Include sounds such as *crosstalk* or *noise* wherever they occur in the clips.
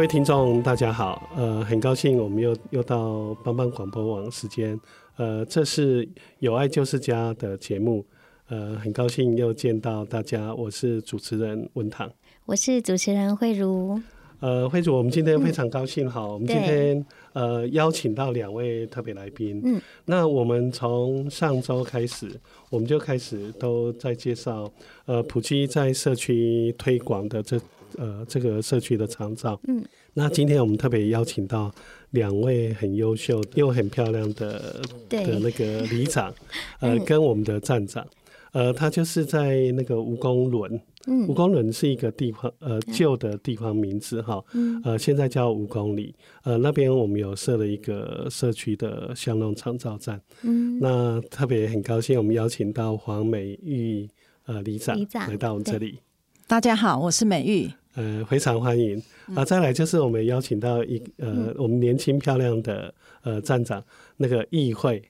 各位听众，大家好，呃，很高兴我们又又到帮帮广播网时间，呃，这是有爱就是家的节目，呃，很高兴又见到大家，我是主持人文堂，我是主持人慧茹，呃，慧茹，我们今天非常高兴，哈、嗯，我们今天呃邀请到两位特别来宾，嗯，那我们从上周开始，我们就开始都在介绍，呃，普基在社区推广的这。呃，这个社区的长照，嗯，那今天我们特别邀请到两位很优秀又很漂亮的的那个里长，*laughs* 呃，跟我们的站长，呃，他就是在那个吴公仑，嗯，吴公仑是一个地方，呃，旧的地方名字哈，嗯，呃，现在叫吴公里，呃，那边我们有设了一个社区的巷弄长照站，嗯，那特别很高兴，我们邀请到黄美玉呃里长来到我们这里，大家好，我是美玉。呃，非常欢迎啊！再来就是我们邀请到一呃，嗯、我们年轻漂亮的呃站长那个议会。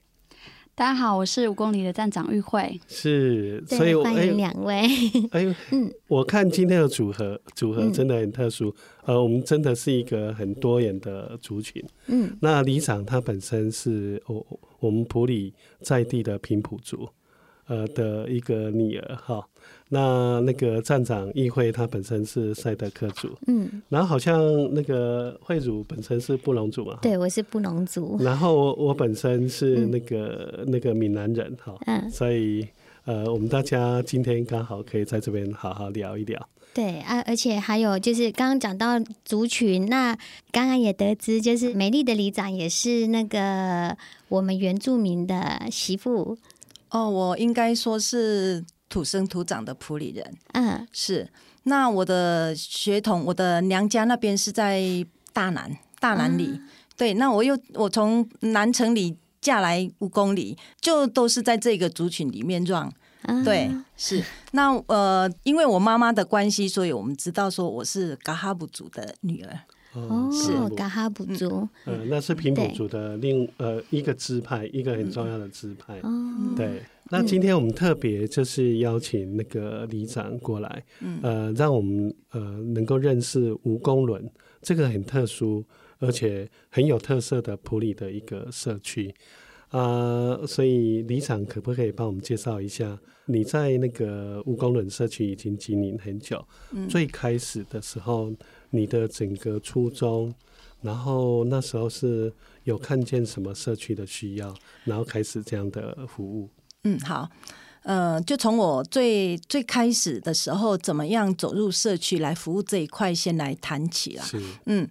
大家好，我是五公里的站长玉慧。是，所以欢迎两位。*laughs* 哎呦，*laughs* 嗯，我看今天的组合组合真的很特殊，嗯、呃，我们真的是一个很多元的族群。嗯，那里长他本身是我我们普里在地的平埔族，呃的一个女儿哈。那那个站长议会，他本身是赛德克族，嗯，然后好像那个慧如本身是布农族嘛，对，我是布农族，然后我我本身是那个、嗯、那个闽南人哈，嗯，所以呃，我们大家今天刚好可以在这边好好聊一聊，对啊，而且还有就是刚刚讲到族群，那刚刚也得知就是美丽的里长也是那个我们原住民的媳妇，哦，我应该说是。土生土长的普里人，嗯，是。那我的血统，我的娘家那边是在大南，大南里。嗯、对，那我又我从南城里嫁来五公里，就都是在这个族群里面撞。嗯、对，是。*laughs* 那呃，因为我妈妈的关系，所以我们知道说我是嘎哈布族的女儿。哦，是嘎哈普族。嗯、呃，那是平埔族的另呃一个支派，一个很重要的支派。哦、对。那今天我们特别就是邀请那个里长过来，嗯、呃，让我们呃能够认识吴公伦这个很特殊而且很有特色的普里的一个社区啊、呃，所以李长可不可以帮我们介绍一下？你在那个吴公仑社区已经经营很久，嗯、最开始的时候你的整个初衷，然后那时候是有看见什么社区的需要，然后开始这样的服务。嗯，好，呃，就从我最最开始的时候，怎么样走入社区来服务这一块，先来谈起啦。是，嗯，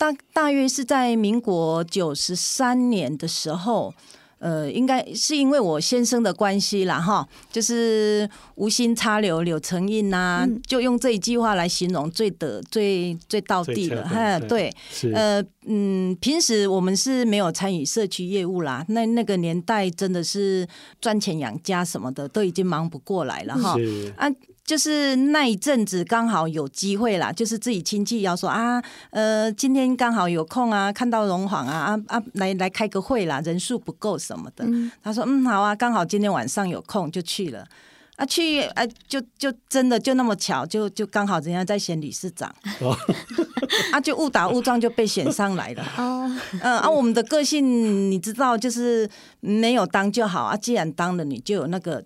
大大约是在民国九十三年的时候。呃，应该是因为我先生的关系啦，哈，就是无心插柳柳成荫呐、啊，嗯、就用这一句话来形容最得最最到地了，哈，对，呃，嗯，平时我们是没有参与社区业务啦，那那个年代真的是赚钱养家什么的都已经忙不过来了，哈，啊。就是那一阵子刚好有机会啦，就是自己亲戚要说啊，呃，今天刚好有空啊，看到荣晃啊啊啊，来来开个会啦，人数不够什么的。嗯、他说嗯好啊，刚好今天晚上有空就去了啊去啊就就真的就那么巧，就就刚好人家在选理事长，哦、*laughs* 啊就误打误撞就被选上来了。哦，嗯啊，我们的个性你知道，就是没有当就好啊，既然当了，你就有那个。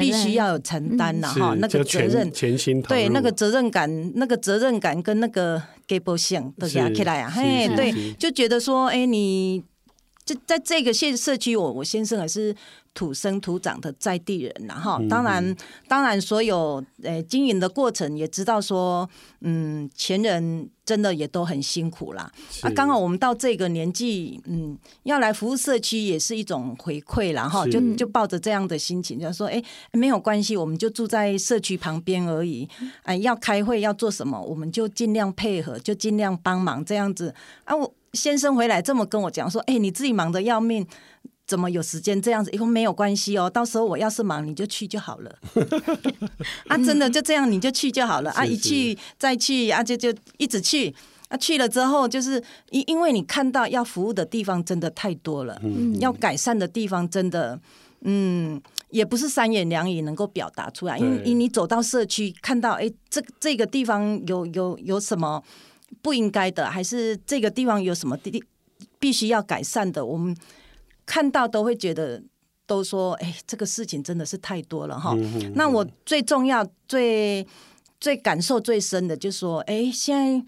必须要有承担了哈，那个责任，全心对那个责任感，那个责任感跟那个给不性都加起来啊，嘿，对，就觉得说，哎，你这在这个县社区，我我先生也是。土生土长的在地人，然后当然，当然，所有呃经营的过程也知道说，嗯，前人真的也都很辛苦啦。啊，刚好我们到这个年纪，嗯，要来服务社区也是一种回馈，然后就就抱着这样的心情，就说，哎，没有关系，我们就住在社区旁边而已。哎，要开会要做什么，我们就尽量配合，就尽量帮忙这样子。啊，我先生回来这么跟我讲说，哎，你自己忙得要命。怎么有时间这样子？以后没有关系哦，到时候我要是忙，你就去就好了。*laughs* 啊，真的就这样，你就去就好了。啊，一去再去，啊，就就一直去。啊，去了之后，就是因因为你看到要服务的地方真的太多了，嗯，要改善的地方真的，嗯，也不是三言两语能够表达出来。因为你走到社区，看到哎，这这个地方有有有什么不应该的，还是这个地方有什么地必须要改善的，我们。看到都会觉得，都说，哎，这个事情真的是太多了哈。那我最重要、最最感受最深的，就是说，哎，现在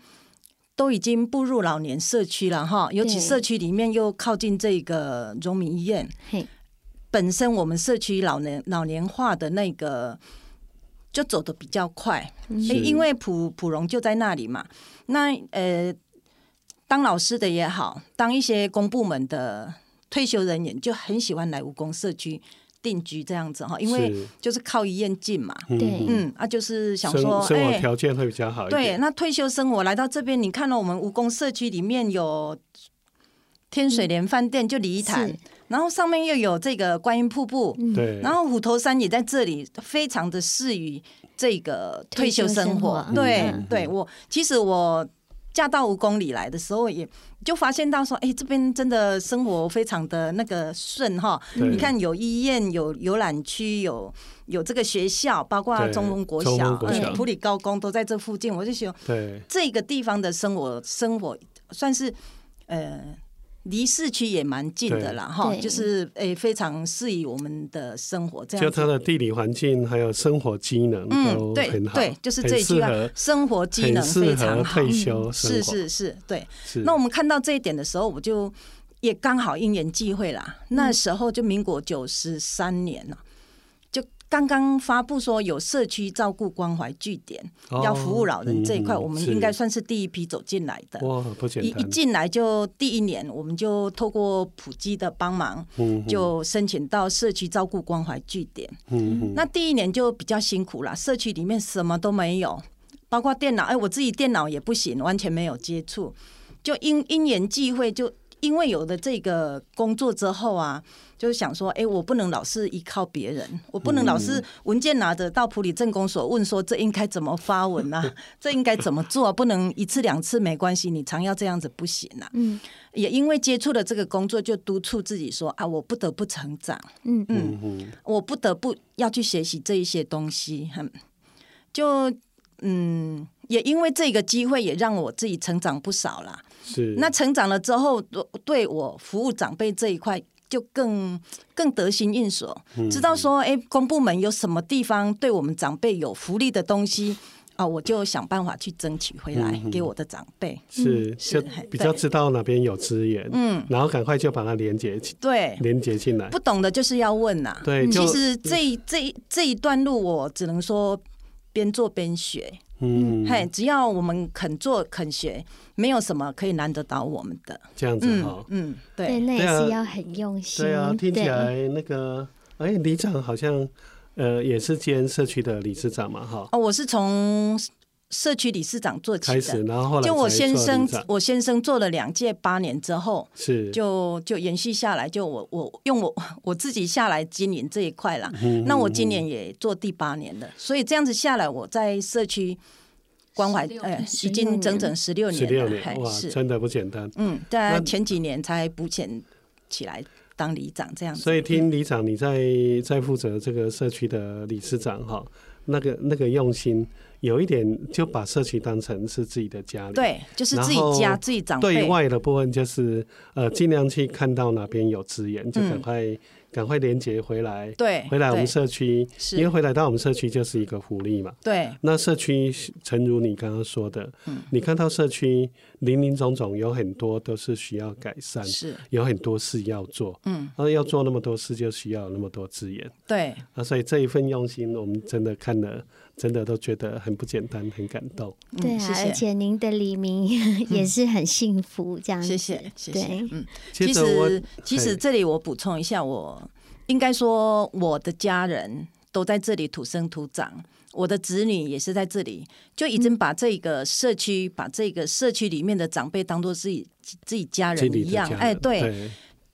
都已经步入老年社区了哈，尤其社区里面又靠近这个荣民医院，本身我们社区老年老年化的那个就走的比较快，嗯、因为普普荣就在那里嘛。那呃，当老师的也好，当一些公部门的。退休人员就很喜欢来武功社区定居这样子哈，因为就是靠医院近嘛，对，嗯，啊，就是想说，生活条件会比较好一点。对，那退休生活来到这边，你看到我们蜈蚣社区里面有天水莲饭店，就礼堂，然后上面又有这个观音瀑布，对，然后虎头山也在这里，非常的适于这个退休生活。对，对我其实我。嫁到五公里来的时候，也就发现到说，哎，这边真的生活非常的那个顺哈。你看，有医院，有游览区，有有这个学校，包括中丰国小、国小、嗯、普里高工都在这附近。我就觉得，这个地方的生活生活算是呃。离市区也蛮近的啦，哈，就是诶，非常适宜我们的生活。这样，就它的地理环境还有生活机能都很好，对，就是这一句话，生活机能非常好。退休是是是，对。那我们看到这一点的时候，我就也刚好因缘际会啦。那时候就民国九十三年了。刚刚发布说有社区照顾关怀据点要服务老人这一块，我们应该算是第一批走进来的。哇，不简单！一一进来就第一年，我们就透过普及的帮忙，就申请到社区照顾关怀据点。那第一年就比较辛苦了，社区里面什么都没有，包括电脑，哎，我自己电脑也不行，完全没有接触。就因因缘际会，就因为有了这个工作之后啊。就是想说，哎，我不能老是依靠别人，我不能老是文件拿着到普里政工所问说，这应该怎么发文啊？*laughs* 这应该怎么做啊？不能一次两次没关系，你常要这样子不行啊。嗯，也因为接触了这个工作，就督促自己说啊，我不得不成长。嗯嗯，我不得不要去学习这一些东西。哼，就嗯，也因为这个机会，也让我自己成长不少啦。是，那成长了之后，对我服务长辈这一块。就更更得心应手，知道说，哎，公部门有什么地方对我们长辈有福利的东西啊，我就想办法去争取回来给我的长辈。是，就比较知道哪边有资源，嗯，然后赶快就把它连接起，对，连接进来。不懂的就是要问呐。对，其实这这这一段路，我只能说边做边学。嗯，嘿，只要我们肯做肯学，没有什么可以难得倒我们的。这样子哈，嗯，对，那也是要很用心。对啊，听起来那个，哎，里长好像，呃，也是兼社区的理事长嘛，哈。哦，我是从。社区理事长做起的，开始，然后后来就我先生，我先生做了两届八年之后，是就就延续下来，就我我用我 *laughs* 我自己下来经营这一块了。嗯、那我今年也做第八年了，所以这样子下来，我在社区关怀哎，已经整整十六年了，十六年哇，是真的不简单。嗯，在前几年才补钱起来。当里长这样子。所以听里长你在在负责这个社区的理事长哈，那个那个用心。有一点就把社区当成是自己的家里，对，就是自己家自己长辈。对外的部分就是呃，尽量去看到哪边有资源，就赶快赶、嗯、快连接回来，对，回来我们社区，因为回来到我们社区就是一个福利嘛。对，那社区诚如你刚刚说的，嗯，你看到社区林林总总有很多都是需要改善，是，有很多事要做，嗯，那要做那么多事就需要那么多资源，对，啊，所以这一份用心，我们真的看了。真的都觉得很不简单，很感动。对啊，而且您的黎明 *laughs* 也是很幸福，这样子。谢谢，谢谢。嗯，其实其实这里我补充一下，我应该说我的家人都在这里土生土长，我的子女也是在这里，就已经把这个社区、把这个社区里面的长辈当做自己自己家人一样。哎，对。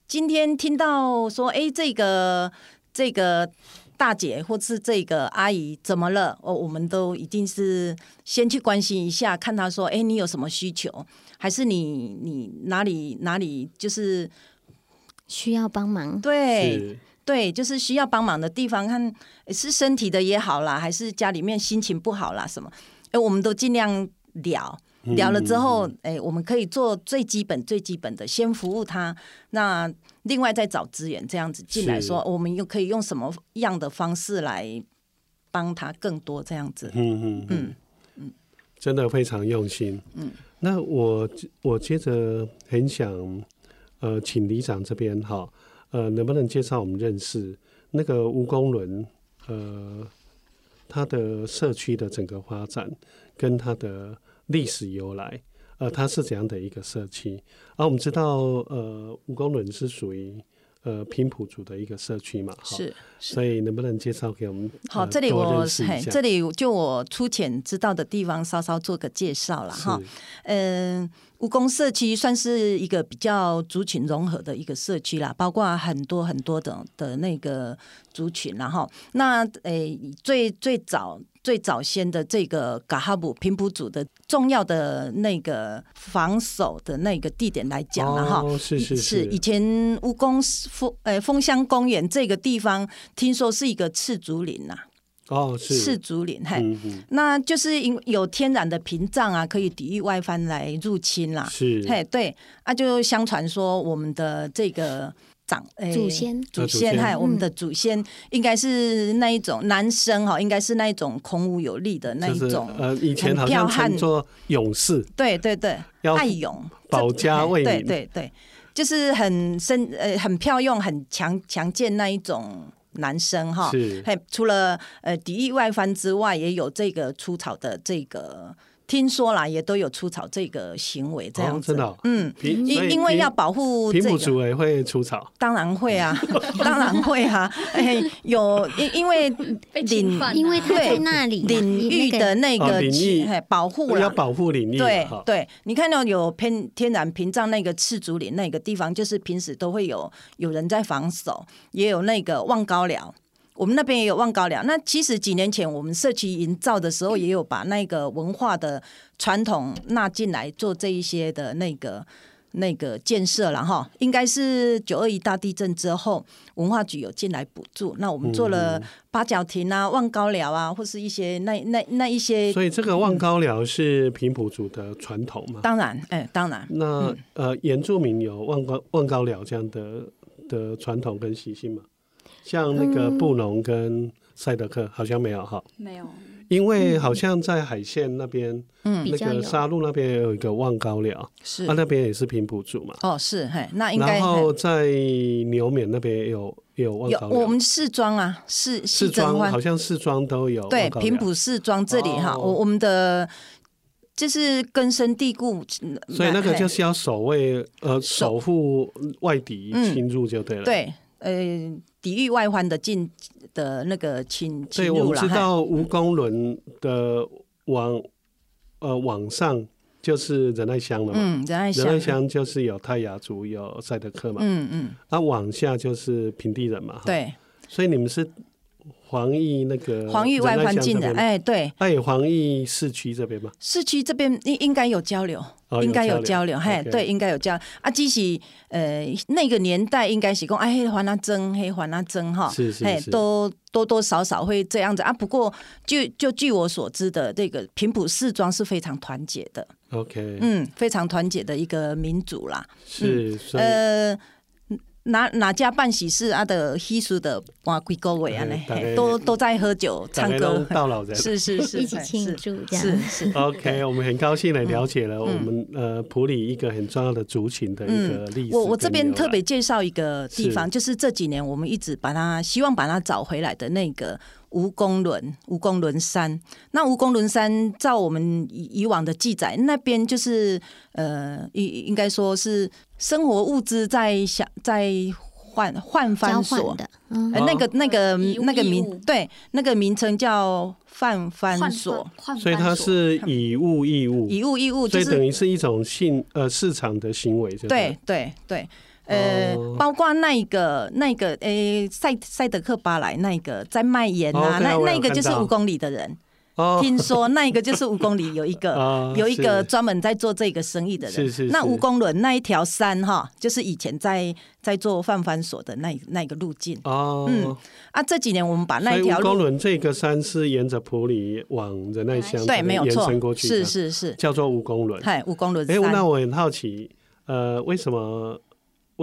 今天听到说，哎，这个这个。大姐或是这个阿姨怎么了？哦，我们都一定是先去关心一下，看她说，哎，你有什么需求？还是你你哪里哪里就是需要帮忙？对对，就是需要帮忙的地方，看是身体的也好啦，还是家里面心情不好啦什么？哎，我们都尽量聊。聊了之后，哎，我们可以做最基本、最基本的，先服务他。那另外再找资源，这样子进来说，我们又可以用什么样的方式来帮他更多？这样子，嗯嗯嗯嗯，真的非常用心。嗯，那我我接着很想，呃，请里长这边哈，呃，能不能介绍我们认识那个吴公伦？呃，他的社区的整个发展跟他的。历史由来，呃，它是怎样的一个社区？而、啊、我们知道，呃，蜈蚣仑是属于呃平埔族的一个社区嘛，是，所以能不能介绍给我们？好，这里我嘿，这里就我粗浅知道的地方，稍稍做个介绍了哈。嗯，蜈蚣社区算是一个比较族群融合的一个社区啦，包括很多很多的的那个族群，然后那诶、欸、最最早。最早先的这个噶哈布平埔族的重要的那个防守的那个地点来讲了哈，是是是，以前吴公丰呃丰乡公园这个地方，听说是一个赤竹林呐，哦是。赤竹林，嘿，那就是因有天然的屏障啊，可以抵御外藩来入侵啦，是。嘿对，啊就相传说我们的这个。长祖先，祖先。哈，我们的祖先应该是那一种男生哈，应该是那一种孔武有力的那一种，呃，以前好像称作勇士，对对对，爱勇。保家卫民，对对对，就是很身呃很驃勇很强强健那一种男生哈，是，除了呃敌意外翻之外，也有这个出草的这个。听说啦，也都有除草这个行为，这样子。哦、真的、哦，嗯，因因为要保护平埔族也会除草，当然会啊，*laughs* 当然会啊。哎，有因因为领，因为他在那里领域的那个领域，保护要保护领域。对对，你看到有偏天然屏障那个赤竹林那个地方，就是平时都会有有人在防守，也有那个望高寮。我们那边也有望高寮。那其实几年前我们社区营造的时候，也有把那个文化的传统纳进来做这一些的那个那个建设了哈。应该是九二一大地震之后，文化局有进来补助。那我们做了八角亭啊、望高寮啊，或是一些那那那一些。所以这个望高寮是平埔族的传统嘛？当然，哎，当然。那、嗯、呃，原住民有望高望高寮这样的的传统跟习性吗？像那个布农跟赛德克好像没有哈，没有，因为好像在海线那边，嗯，那个沙鹿那边也有一个望高寮，是，啊那边也是平埔族嘛，哦，是，嘿，那应该，然后在牛缅那边也有也有望高寮，我们四庄啊，四四庄好像四庄都有，对，平埔四庄这里哈，我我们的就是根深蒂固，所以那个就是要守卫呃守护外敌侵入就对了，对，呃。抵御外患的进的那个侵侵入，对，我们知道吴公伦的往呃往上就是仁爱乡了嘛，嗯，仁爱乡，仁爱乡就是有泰雅族，有赛德克嘛，嗯嗯，啊，往下就是平地人嘛，对，所以你们是黄奕那个黄奕外环境的，哎，对，那有黄奕市区这边吗？市区这边应应该有交流，哦、应该有交流，嘿，对，应该有交流。啊，只是呃那个年代应该是讲哎，还那争，嘿，还那争哈，是是是，都多多少少会这样子啊。不过就就据我所知的，这个平埔四庄是非常团结的，OK，嗯，非常团结的一个民族啦，是，嗯、呃。哪哪家办喜事啊的稀疏的哇，贵各位啊呢，都都在喝酒唱歌，到老人是是是一起庆祝这样是是。OK，我们很高兴来了解了我们呃普里一个很重要的族群的一个历史。我我这边特别介绍一个地方，就是这几年我们一直把它希望把它找回来的那个。吴公仑，蜈蚣仑山。那蜈蚣仑山，照我们以以往的记载，那边就是呃，应应该说是生活物资在想在换换番所。的，嗯，那个那个那个名对，那个名称叫换番所，所。以它是以物易物，以物易物，所以等于是一种性呃市场的行为，对对对。呃，包括那个那个，诶，赛赛德克巴莱那个在卖盐啊，那那个就是五公里的人。听说那一个就是五公里有一个 *laughs* 有一个专门在做这个生意的人。是是。那吴公仑那一条山哈，就是以前在在做贩贩所的那那个路径。哦。嗯。啊，这几年我们把那一条。吴公仑这个山是沿着普里往仁爱乡对，没有错，延伸过去。是是是。叫做吴公仑。嗨，吴公仑。哎，那我很好奇，呃，为什么？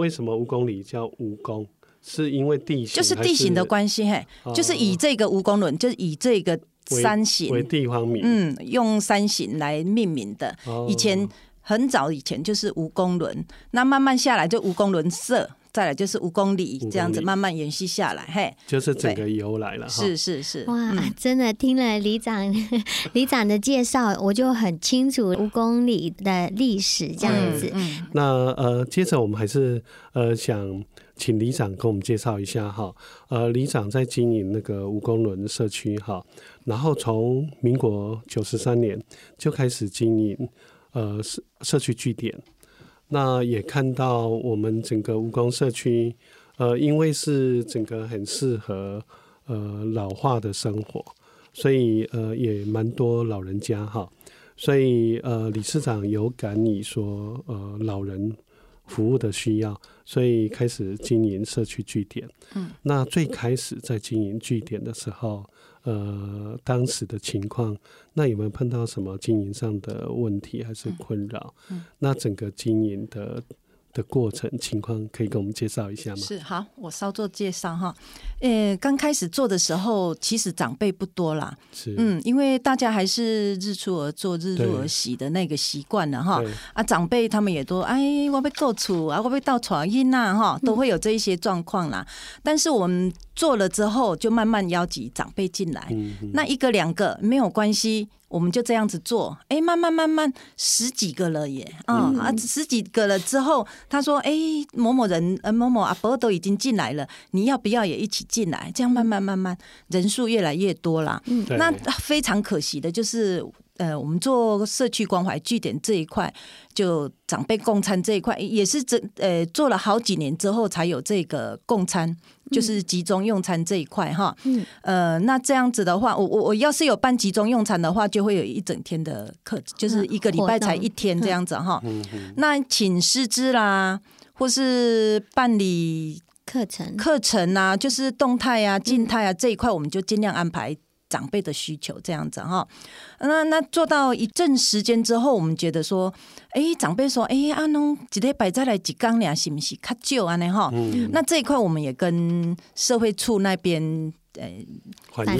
为什么五公里叫蜈蚣？是因为地形，就是地形的关系，嘿，就是以这个蜈蚣轮，就是以这个山形为地方名，嗯，用山形来命名的。以前很早以前就是蜈蚣轮，那慢慢下来就蜈蚣轮社。再来就是五公里这样子慢慢延续下来，嘿，就是整个由来了。是是是，哇，真的听了李长 *laughs* 里长的介绍，我就很清楚五公里的历史这样子。那呃，接着我们还是呃想请李长跟我们介绍一下哈。呃，李长在经营那个五公仑社区哈，然后从民国九十三年就开始经营呃社社区据点。那也看到我们整个吴光社区，呃，因为是整个很适合呃老化的生活，所以呃也蛮多老人家哈，所以呃理事长有感你说呃老人服务的需要，所以开始经营社区据点。嗯，那最开始在经营据点的时候。呃，当时的情况，那有没有碰到什么经营上的问题还是困扰？嗯嗯、那整个经营的。的过程情况可以跟我们介绍一下吗？是，好，我稍作介绍哈。呃，刚开始做的时候，其实长辈不多啦。是，嗯，因为大家还是日出而作，日入而息的那个习惯了哈。啊，长辈他们也都哎，我被够处啊，我被到传音呐哈，都会有这一些状况啦。嗯、但是我们做了之后，就慢慢邀集长辈进来，那一个两个没有关系。我们就这样子做，哎，慢慢慢慢十几个了耶，啊、嗯、啊，十几个了之后，他说，哎，某某人，呃，某某阿伯都已经进来了，你要不要也一起进来？这样慢慢慢慢，人数越来越多了。嗯，那非常可惜的就是。呃，我们做社区关怀据点这一块，就长辈共餐这一块，也是这呃做了好几年之后才有这个共餐，就是集中用餐这一块哈。嗯。呃，那这样子的话，我我我要是有办集中用餐的话，就会有一整天的课，就是一个礼拜才一天这样子哈。嗯嗯。那请师资啦，或是办理课程课程啊，就是动态啊、静态啊这一块，我们就尽量安排。长辈的需求这样子哈，那那做到一阵时间之后，我们觉得说，哎、欸，长辈说，哎、欸，阿侬几天摆在来几缸俩是不是较旧啊？呢哈，那这一块我们也跟社会处那边呃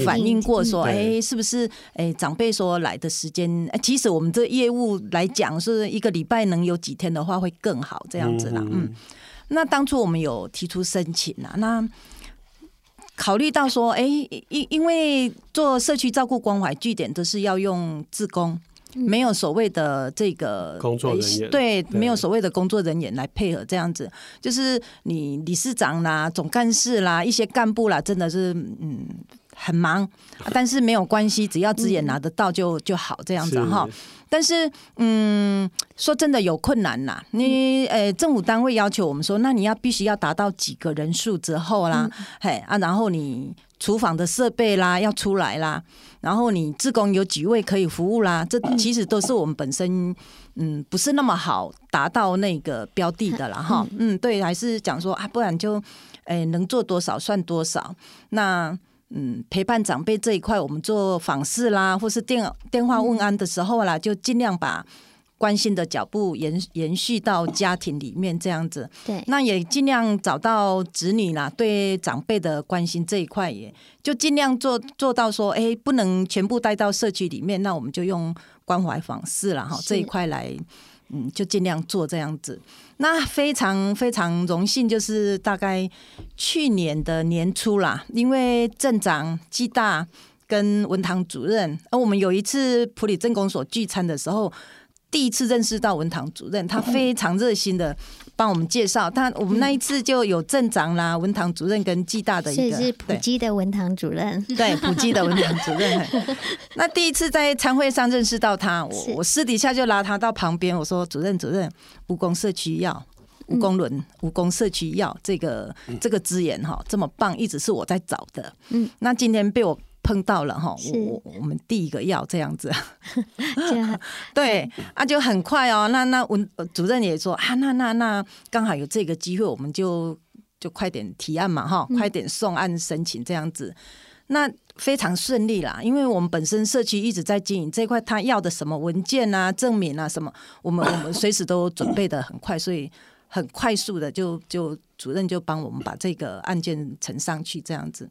反映。过说，哎、欸，是不是哎、欸、长辈说来的时间，哎，其实我们这业务来讲是一个礼拜能有几天的话会更好这样子啦，嗯，那当初我们有提出申请啊，那。考虑到说，哎，因因为做社区照顾关怀据点都是要用自工，没有所谓的这个工作人员，对，没有所谓的工作人员来配合这样子，就是你理事长啦、总干事啦、一些干部啦，真的是嗯。很忙，但是没有关系，只要资源拿得到就就好这样子哈。但是，嗯，说真的有困难呐。你呃，政府单位要求我们说，那你要必须要达到几个人数之后啦，嗯、嘿啊，然后你厨房的设备啦要出来啦，然后你自工有几位可以服务啦，这其实都是我们本身嗯不是那么好达到那个标的的了哈。嗯，对，还是讲说啊，不然就诶能做多少算多少。那。嗯，陪伴长辈这一块，我们做访视啦，或是电电话问安的时候啦，就尽量把关心的脚步延延续到家庭里面，这样子。对，那也尽量找到子女啦，对长辈的关心这一块，也就尽量做做到说，哎，不能全部带到社区里面，那我们就用关怀访视了，哈，这一块来。嗯，就尽量做这样子。那非常非常荣幸，就是大概去年的年初啦，因为镇长暨大跟文堂主任，而我们有一次普里镇公所聚餐的时候，第一次认识到文堂主任，他非常热心的。帮我们介绍，他我们那一次就有镇长啦、文堂主任跟暨大的一个，是普基的文堂主任，对，普基的文堂主任。*laughs* *laughs* 那第一次在餐会上认识到他，我我私底下就拉他到旁边，我说：“主任，主任，蜈蚣社区要蜈蚣轮、蜈蚣社区要这个这个资源哈，这么棒，一直是我在找的。嗯，那今天被我。”碰到了哈，我我们第一个要这样子，*laughs* *laughs* 对啊，就很快哦。那那文主任也说啊，那那那刚好有这个机会，我们就就快点提案嘛哈，快点送案申请这样子。那非常顺利啦，因为我们本身社区一直在经营这块，他要的什么文件啊、证明啊什么，我们我们随时都准备的很快，所以很快速的就就主任就帮我们把这个案件呈上去这样子。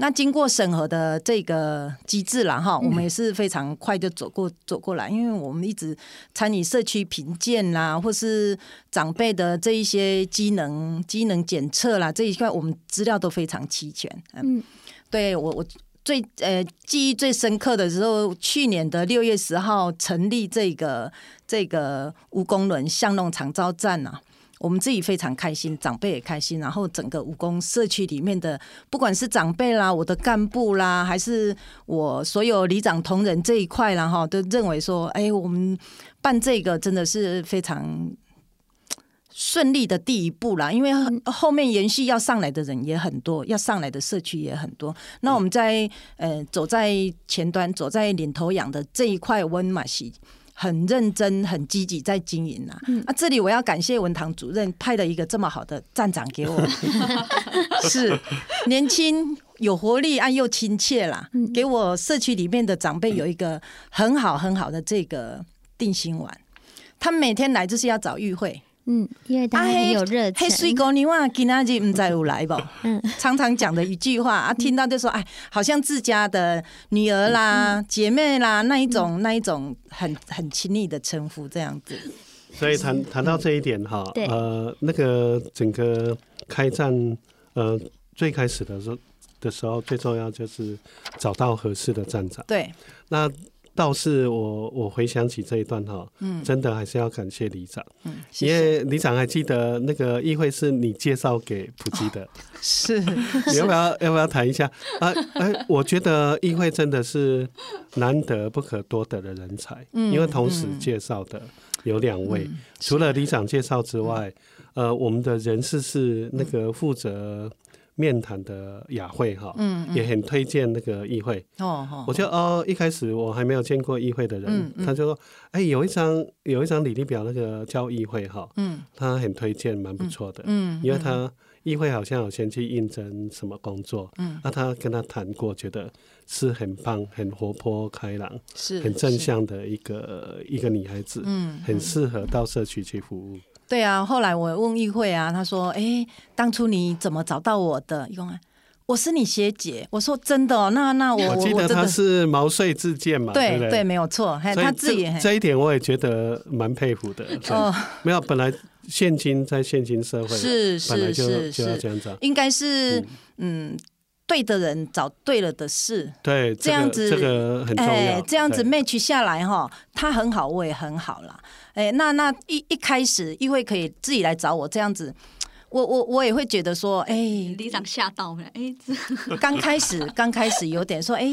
那经过审核的这个机制了，哈，我们也是非常快就走过走过来，因为我们一直参与社区评鉴啦，或是长辈的这一些机能机能检测啦，这一块我们资料都非常齐全。嗯，对我我最呃记忆最深刻的时候，去年的六月十号成立这个这个无公轮巷弄长照站啊。我们自己非常开心，长辈也开心，然后整个武功社区里面的，不管是长辈啦、我的干部啦，还是我所有里长同仁这一块啦，哈，都认为说，哎，我们办这个真的是非常顺利的第一步啦。因为后面延续要上来的人也很多，要上来的社区也很多。那我们在呃走在前端，走在领头羊的这一块温马西。很认真、很积极在经营啊，这里我要感谢文堂主任派了一个这么好的站长给我，*laughs* 是年轻、有活力、啊又亲切啦。给我社区里面的长辈有一个很好、很好的这个定心丸。他每天来就是要找与会。嗯，因为他很有热情。嘿，水姑娘啊，今仔日唔知有来不？嗯，常常讲的一句话啊，听到就说，哎，好像自家的女儿啦、嗯、姐妹啦，那一种、嗯、那一种很很亲密的称呼，这样子。所以谈谈到这一点哈，嗯、呃，那个整个开战，呃，最开始的时候的时候，最重要就是找到合适的站长。对，那。倒是我我回想起这一段哈，嗯，真的还是要感谢里长，嗯，谢谢，因为里长还记得那个议会是你介绍给普吉的，哦、*laughs* 是，你要不要要不要谈一下啊？哎，我觉得议会真的是难得不可多得的人才，嗯，因为同时介绍的有两位，嗯、除了里长介绍之外，嗯、呃，我们的人事是那个负责。面谈的雅慧哈，嗯，也很推荐那个议会。哦。我就哦，一开始我还没有见过议会的人，他就说，哎，有一张有一张履历表，那个叫议会哈，嗯，他很推荐，蛮不错的，嗯，因为他议会好像有先去应征什么工作，嗯，那他跟他谈过，觉得是很棒、很活泼开朗、是很正向的一个一个女孩子，嗯，很适合到社区去服务。对啊，后来我问议会啊，他说：“哎，当初你怎么找到我的？一共我是你学姐。”我说：“真的哦，那那我我记得他是毛遂自荐嘛，对对，对，没有错。他自己这一点我也觉得蛮佩服的。哦，没有，本来现今在现今社会是是是是这样子，应该是嗯，对的人找对了的事，对这样子这个很重要，这样子 match 下来哈，他很好，我也很好啦。哎，那那一一开始一会可以自己来找我这样子，我我我也会觉得说，哎，里长吓到了，哎，刚开始刚开始有点说，哎，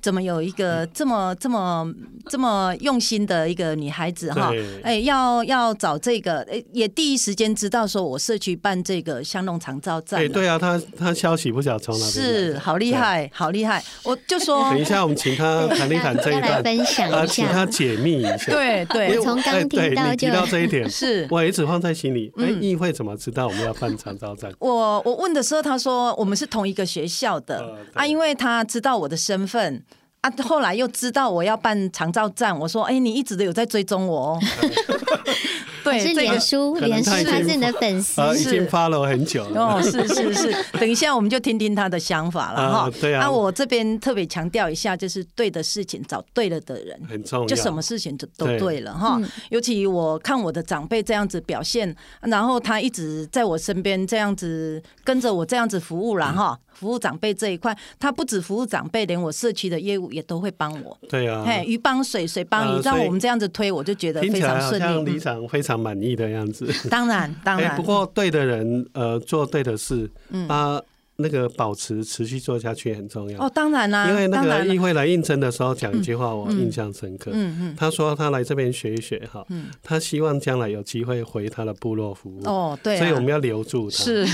怎么有一个这么这么这么用心的一个女孩子哈？哎，要要找这个，哎，也第一时间知道说我社区办这个香弄长照站。哎，对啊，他他消息不晓得从哪是好厉害，好厉害。我就说，等一下我们请他 *laughs* 谈一谈这一段，分享一下，请他解密一下。对对，从刚听到就提到这一点，*laughs* 是我一直放在心里。哎，议会怎么知道我们要？长照站，我我问的时候，他说我们是同一个学校的、呃、啊，因为他知道我的身份啊，后来又知道我要办长照站，我说，哎，你一直都有在追踪我哦。*laughs* 对，是脸书，脸书还是你的粉丝？已经 follow 很久了。哦，是是是，等一下我们就听听他的想法了哈。对啊。那我这边特别强调一下，就是对的事情找对了的人，很重要。就什么事情都都对了哈。尤其我看我的长辈这样子表现，然后他一直在我身边这样子跟着我这样子服务了哈。服务长辈这一块，他不止服务长辈，连我社区的业务也都会帮我。对啊，嘿，鱼帮水，水帮鱼，让我们这样子推，我就觉得非常顺利。像里长非常满意的样子。当然，当然。不过对的人，呃，做对的事，啊。那个保持持续做下去很重要哦，当然啦，因为那个议会来应征的时候讲一句话，我印象深刻。嗯嗯，他说他来这边学一学哈，他希望将来有机会回他的部落服务。哦，对，所以我们要留住他。是，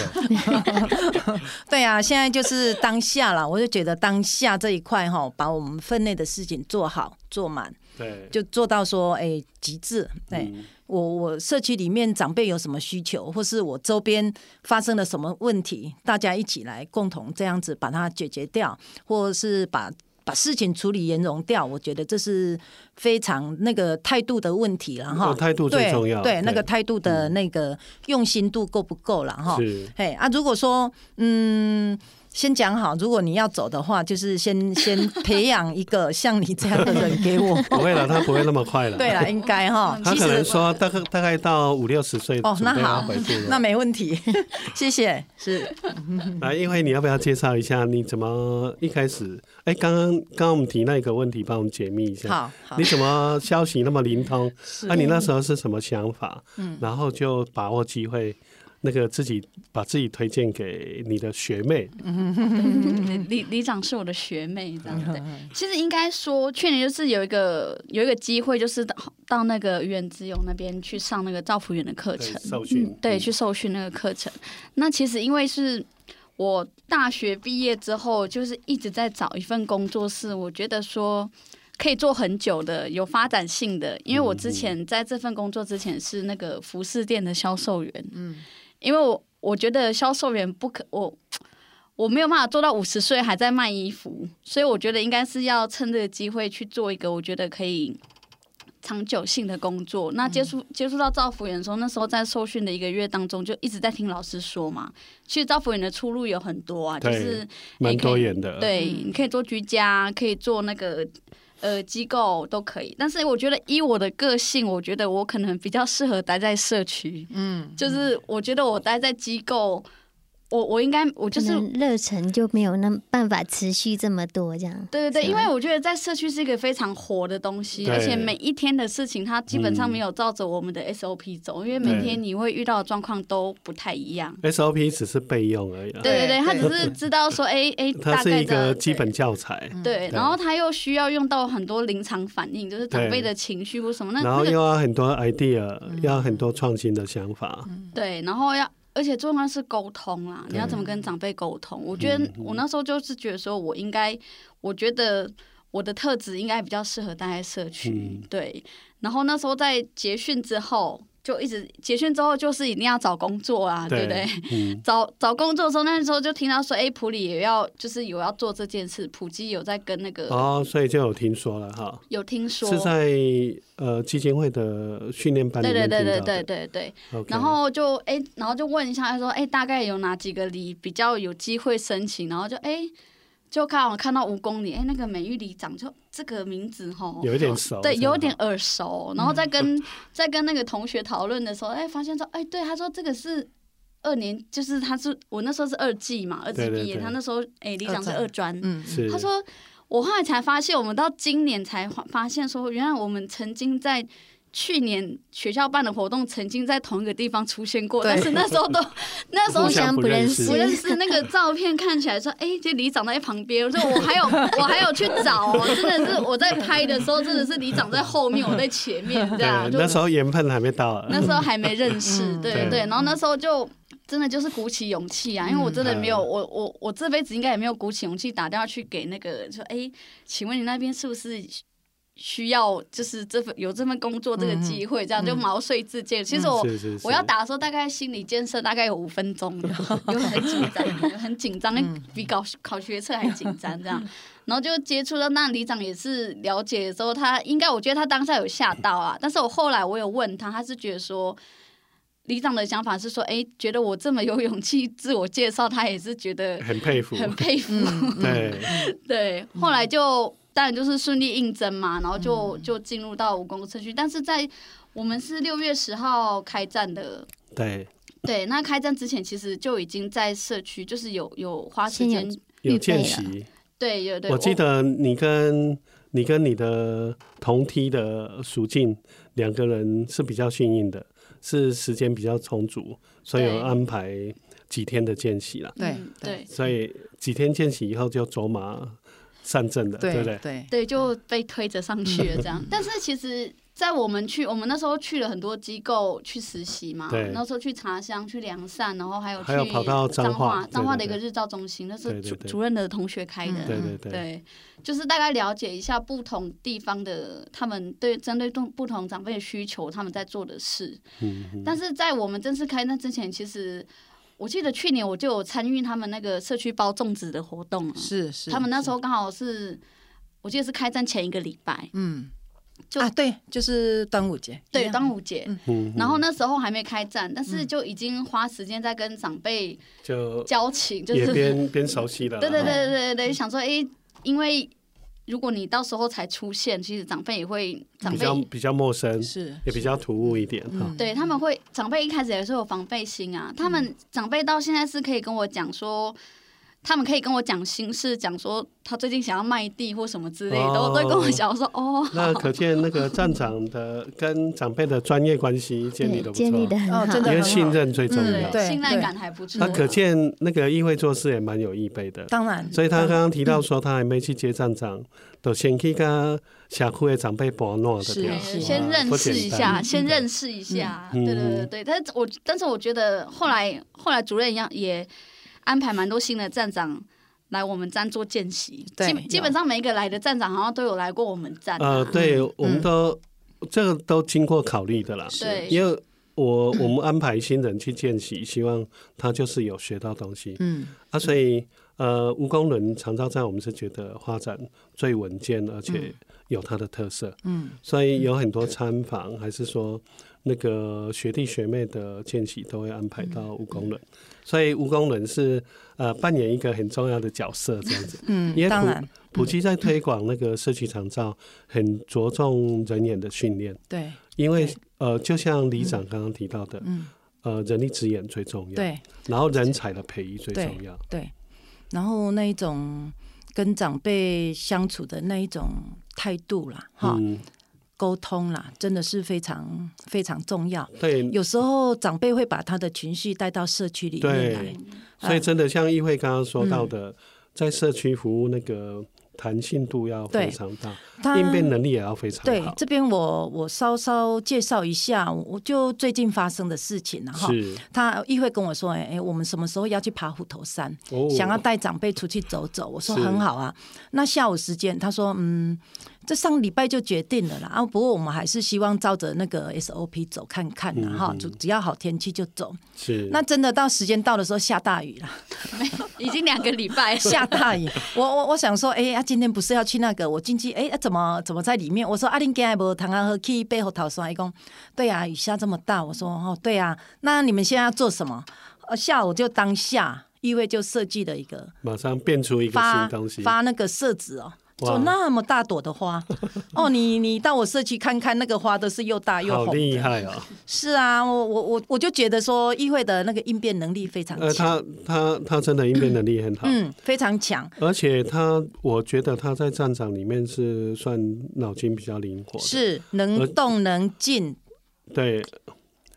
*laughs* 对啊，现在就是当下了，我就觉得当下这一块哈，把我们分内的事情做好做满，对，就做到说哎极致，对。我我社区里面长辈有什么需求，或是我周边发生了什么问题，大家一起来共同这样子把它解决掉，或是把把事情处理圆融掉。我觉得这是非常那个态度的问题了哈。态度最重要，对，对那个态度的那个用心度够不够了哈？是，嘿啊，如果说嗯。先讲好，如果你要走的话，就是先 *laughs* 先培养一个像你这样的人给我。*laughs* 不会了，他不会那么快了。对了，应该哈。*laughs* 他可能说大概大概到五六十岁哦，那好，那没问题，谢谢。是。来，因为，你要不要介绍一下你怎么一开始？哎，刚刚刚刚我们提那个问题，帮我们解密一下。好，好。你怎么消息那么灵通？那你那时候是什么想法？嗯，然后就把握机会。那个自己把自己推荐给你的学妹，李李长是我的学妹，这样对。其实应该说，去年就是有一个有一个机会，就是到到那个原子勇那边去上那个造福员的课程受训，对，去受训那个课程。那其实因为是我大学毕业之后，就是一直在找一份工作，是我觉得说可以做很久的、有发展性的。因为我之前在这份工作之前是那个服饰店的销售员，嗯。因为我我觉得销售员不可我我没有办法做到五十岁还在卖衣服，所以我觉得应该是要趁这个机会去做一个我觉得可以长久性的工作。那接触接触到照服员的时候，那时候在受训的一个月当中，就一直在听老师说嘛，其实照服员的出路有很多啊，就是蛮多元的。对，你可以做居家，可以做那个。呃，机构都可以，但是我觉得依我的个性，我觉得我可能比较适合待在社区。嗯，就是我觉得我待在机构。我我应该我就是热忱就没有那办法持续这么多这样。对对对，因为我觉得在社区是一个非常活的东西，而且每一天的事情它基本上没有照着我们的 SOP 走，因为每天你会遇到的状况都不太一样。SOP 只是备用而已。对对对，他只是知道说，哎哎，*laughs* 它是一个基本教材。对，然后他又需要用到很多临场反应，就是长辈的情绪或什么，那然后又要很多 idea，要很多创新的想法。对，然后要。而且最重要是沟通啦，你要怎么跟长辈沟通？我觉得我那时候就是觉得说，我应该，我觉得我的特质应该比较适合待在社区，对。然后那时候在结训之后。就一直结训之后，就是一定要找工作啊，对，对不对？嗯、*laughs* 找找工作的时候，那时候就听到说，哎，普里也要，就是有要做这件事，普基有在跟那个哦，所以就有听说了哈，有听说是在呃基金会的训练班里面听对对对对对对。然后就哎，然后就问一下，他说，哎，大概有哪几个里比较有机会申请？然后就哎。就刚好看到五公里，哎，那个美玉里长就这个名字吼，有一点熟，对，有点耳熟。然后再跟 *laughs* 再跟那个同学讨论的时候，哎，发现说，哎，对，他说这个是二年，就是他是我那时候是二技嘛，二技毕业，他那时候哎，里长是二专，嗯，他说我后来才发现，我们到今年才发现说，原来我们曾经在去年学校办的活动曾经在同一个地方出现过，但是那时候都 *laughs* 那时候互相不认识，不认识那个照片看起来说，哎、欸，这里长在旁边，我说 *laughs* 我还有我还有去找哦，*laughs* 真的是我在拍的时候，真的是里长在后面，我在前面这样。那时候盐喷还没到，那时候还没认识，对对对，然后那时候就真的就是鼓起勇气啊，因为我真的没有，我我我这辈子应该也没有鼓起勇气打电话去给那个说，哎、欸，请问你那边是不是？需要就是这份有这份工作这个机会，这样就毛遂自荐。其实我我要打的时候，大概心理建设大概有五分钟，*laughs* 有很紧张，很紧张，*laughs* 比考考学测还紧张这样。然后就接触到那里长也是了解的时候，他应该我觉得他当下有吓到啊。*laughs* 但是我后来我有问他，他是觉得说李长的想法是说，哎，觉得我这么有勇气自我介绍，他也是觉得很佩服，很佩服。对对，后来就。当然就是顺利应征嘛，然后就就进入到武功社区。但是在我们是六月十号开战的，对对。那开战之前，其实就已经在社区，就是有有花时间有见习。对，有对。我记得你跟你跟你的同梯的淑静两个人是比较幸运的，是时间比较充足，所以有安排几天的见习了。对对。所以几天见习以后就走马。上阵的，对不对？对对，就被推着上去了，这样。*laughs* 但是其实，在我们去，我们那时候去了很多机构去实习嘛。那时候去茶香、去良善，然后还有去跑到彰化，彰化的一个日照中心，那是主主任的同学开的。对对对。对，就是大概了解一下不同地方的他们对针对不不同长辈的需求，他们在做的事。嗯。但是在我们正式开那之前，其实。我记得去年我就有参与他们那个社区包粽子的活动，是是，他们那时候刚好是，我记得是开战前一个礼拜，嗯，就啊对，就是端午节，对端午节，嗯，然后那时候还没开战，但是就已经花时间在跟长辈就交情，就是边边熟悉的，对对对对对，想说哎，因为。如果你到时候才出现，其实长辈也会长辈比较比较陌生，是也比较突兀一点哈。嗯、对他们会长辈一开始也是有防备心啊，他们长辈到现在是可以跟我讲说。他们可以跟我讲心事，讲说他最近想要卖地或什么之类的，都会跟我讲说哦。*laughs* 那可见那个站长的跟长辈的专业关系建立的不错，建立的很好，因为信任最重要，信赖感还不错。那可见那个议会做事也蛮有预备的，当然。所以他刚刚提到说他还没去接站长，都先去跟社区的长辈博诺的，是先认识一下，先认识一下，对对对对。但是我但是我觉得后来后来主任一样也。安排蛮多新的站长来我们站做见习，基基本上每一个来的站长好像都有来过我们站。呃，对，我们都这个都经过考虑的啦。对，因为我我们安排新人去见习，希望他就是有学到东西。嗯，啊，所以呃，吴公仑长照站我们是觉得发展最稳健，而且有它的特色。嗯，所以有很多参访，还是说那个学弟学妹的见习都会安排到吴公仑。所以务工人是呃扮演一个很重要的角色，这样子。嗯，因为普普及在推广那个社区长照，很着重人员的训练。对，因为呃，就像里长刚刚提到的，嗯，呃，人力资源最重要。对，然后人才的培育最重要。对，然后那一种跟长辈相处的那一种态度啦，哈。沟通啦，真的是非常非常重要。对，有时候长辈会把他的情绪带到社区里面来，所以真的像议会刚刚说到的，嗯、在社区服务那个。弹性度要非常大，应变能力也要非常好。对，这边我我稍稍介绍一下，我就最近发生的事情然后是，他议会跟我说，哎、欸，我们什么时候要去爬虎头山？哦、想要带长辈出去走走。我说很好啊。那下午时间，他说，嗯。这上礼拜就决定了啦啊！不过我们还是希望照着那个 SOP 走看看的哈，就、嗯、只要好天气就走。是。那真的到时间到的时候下大雨了，*laughs* 没有，已经两个礼拜 *laughs* 下大雨。我我我想说，哎、欸，啊，今天不是要去那个？我进去，哎、欸，怎么怎么在里面？我说阿玲今天不堂安和去背后逃生，一共对啊，雨下这么大。我说哦，对啊，那你们现在要做什么？呃，下午就当下，意味就设计了一个，马上变出一个新东西，发那个设置哦。做那么大朵的花，*laughs* 哦，你你到我社区看看，那个花都是又大又红，好厉害哦！是啊，我我我我就觉得说议会的那个应变能力非常强，呃，他他他真的应变能力很好，嗯，非常强，而且他我觉得他在战场里面是算脑筋比较灵活，是能动能静，对，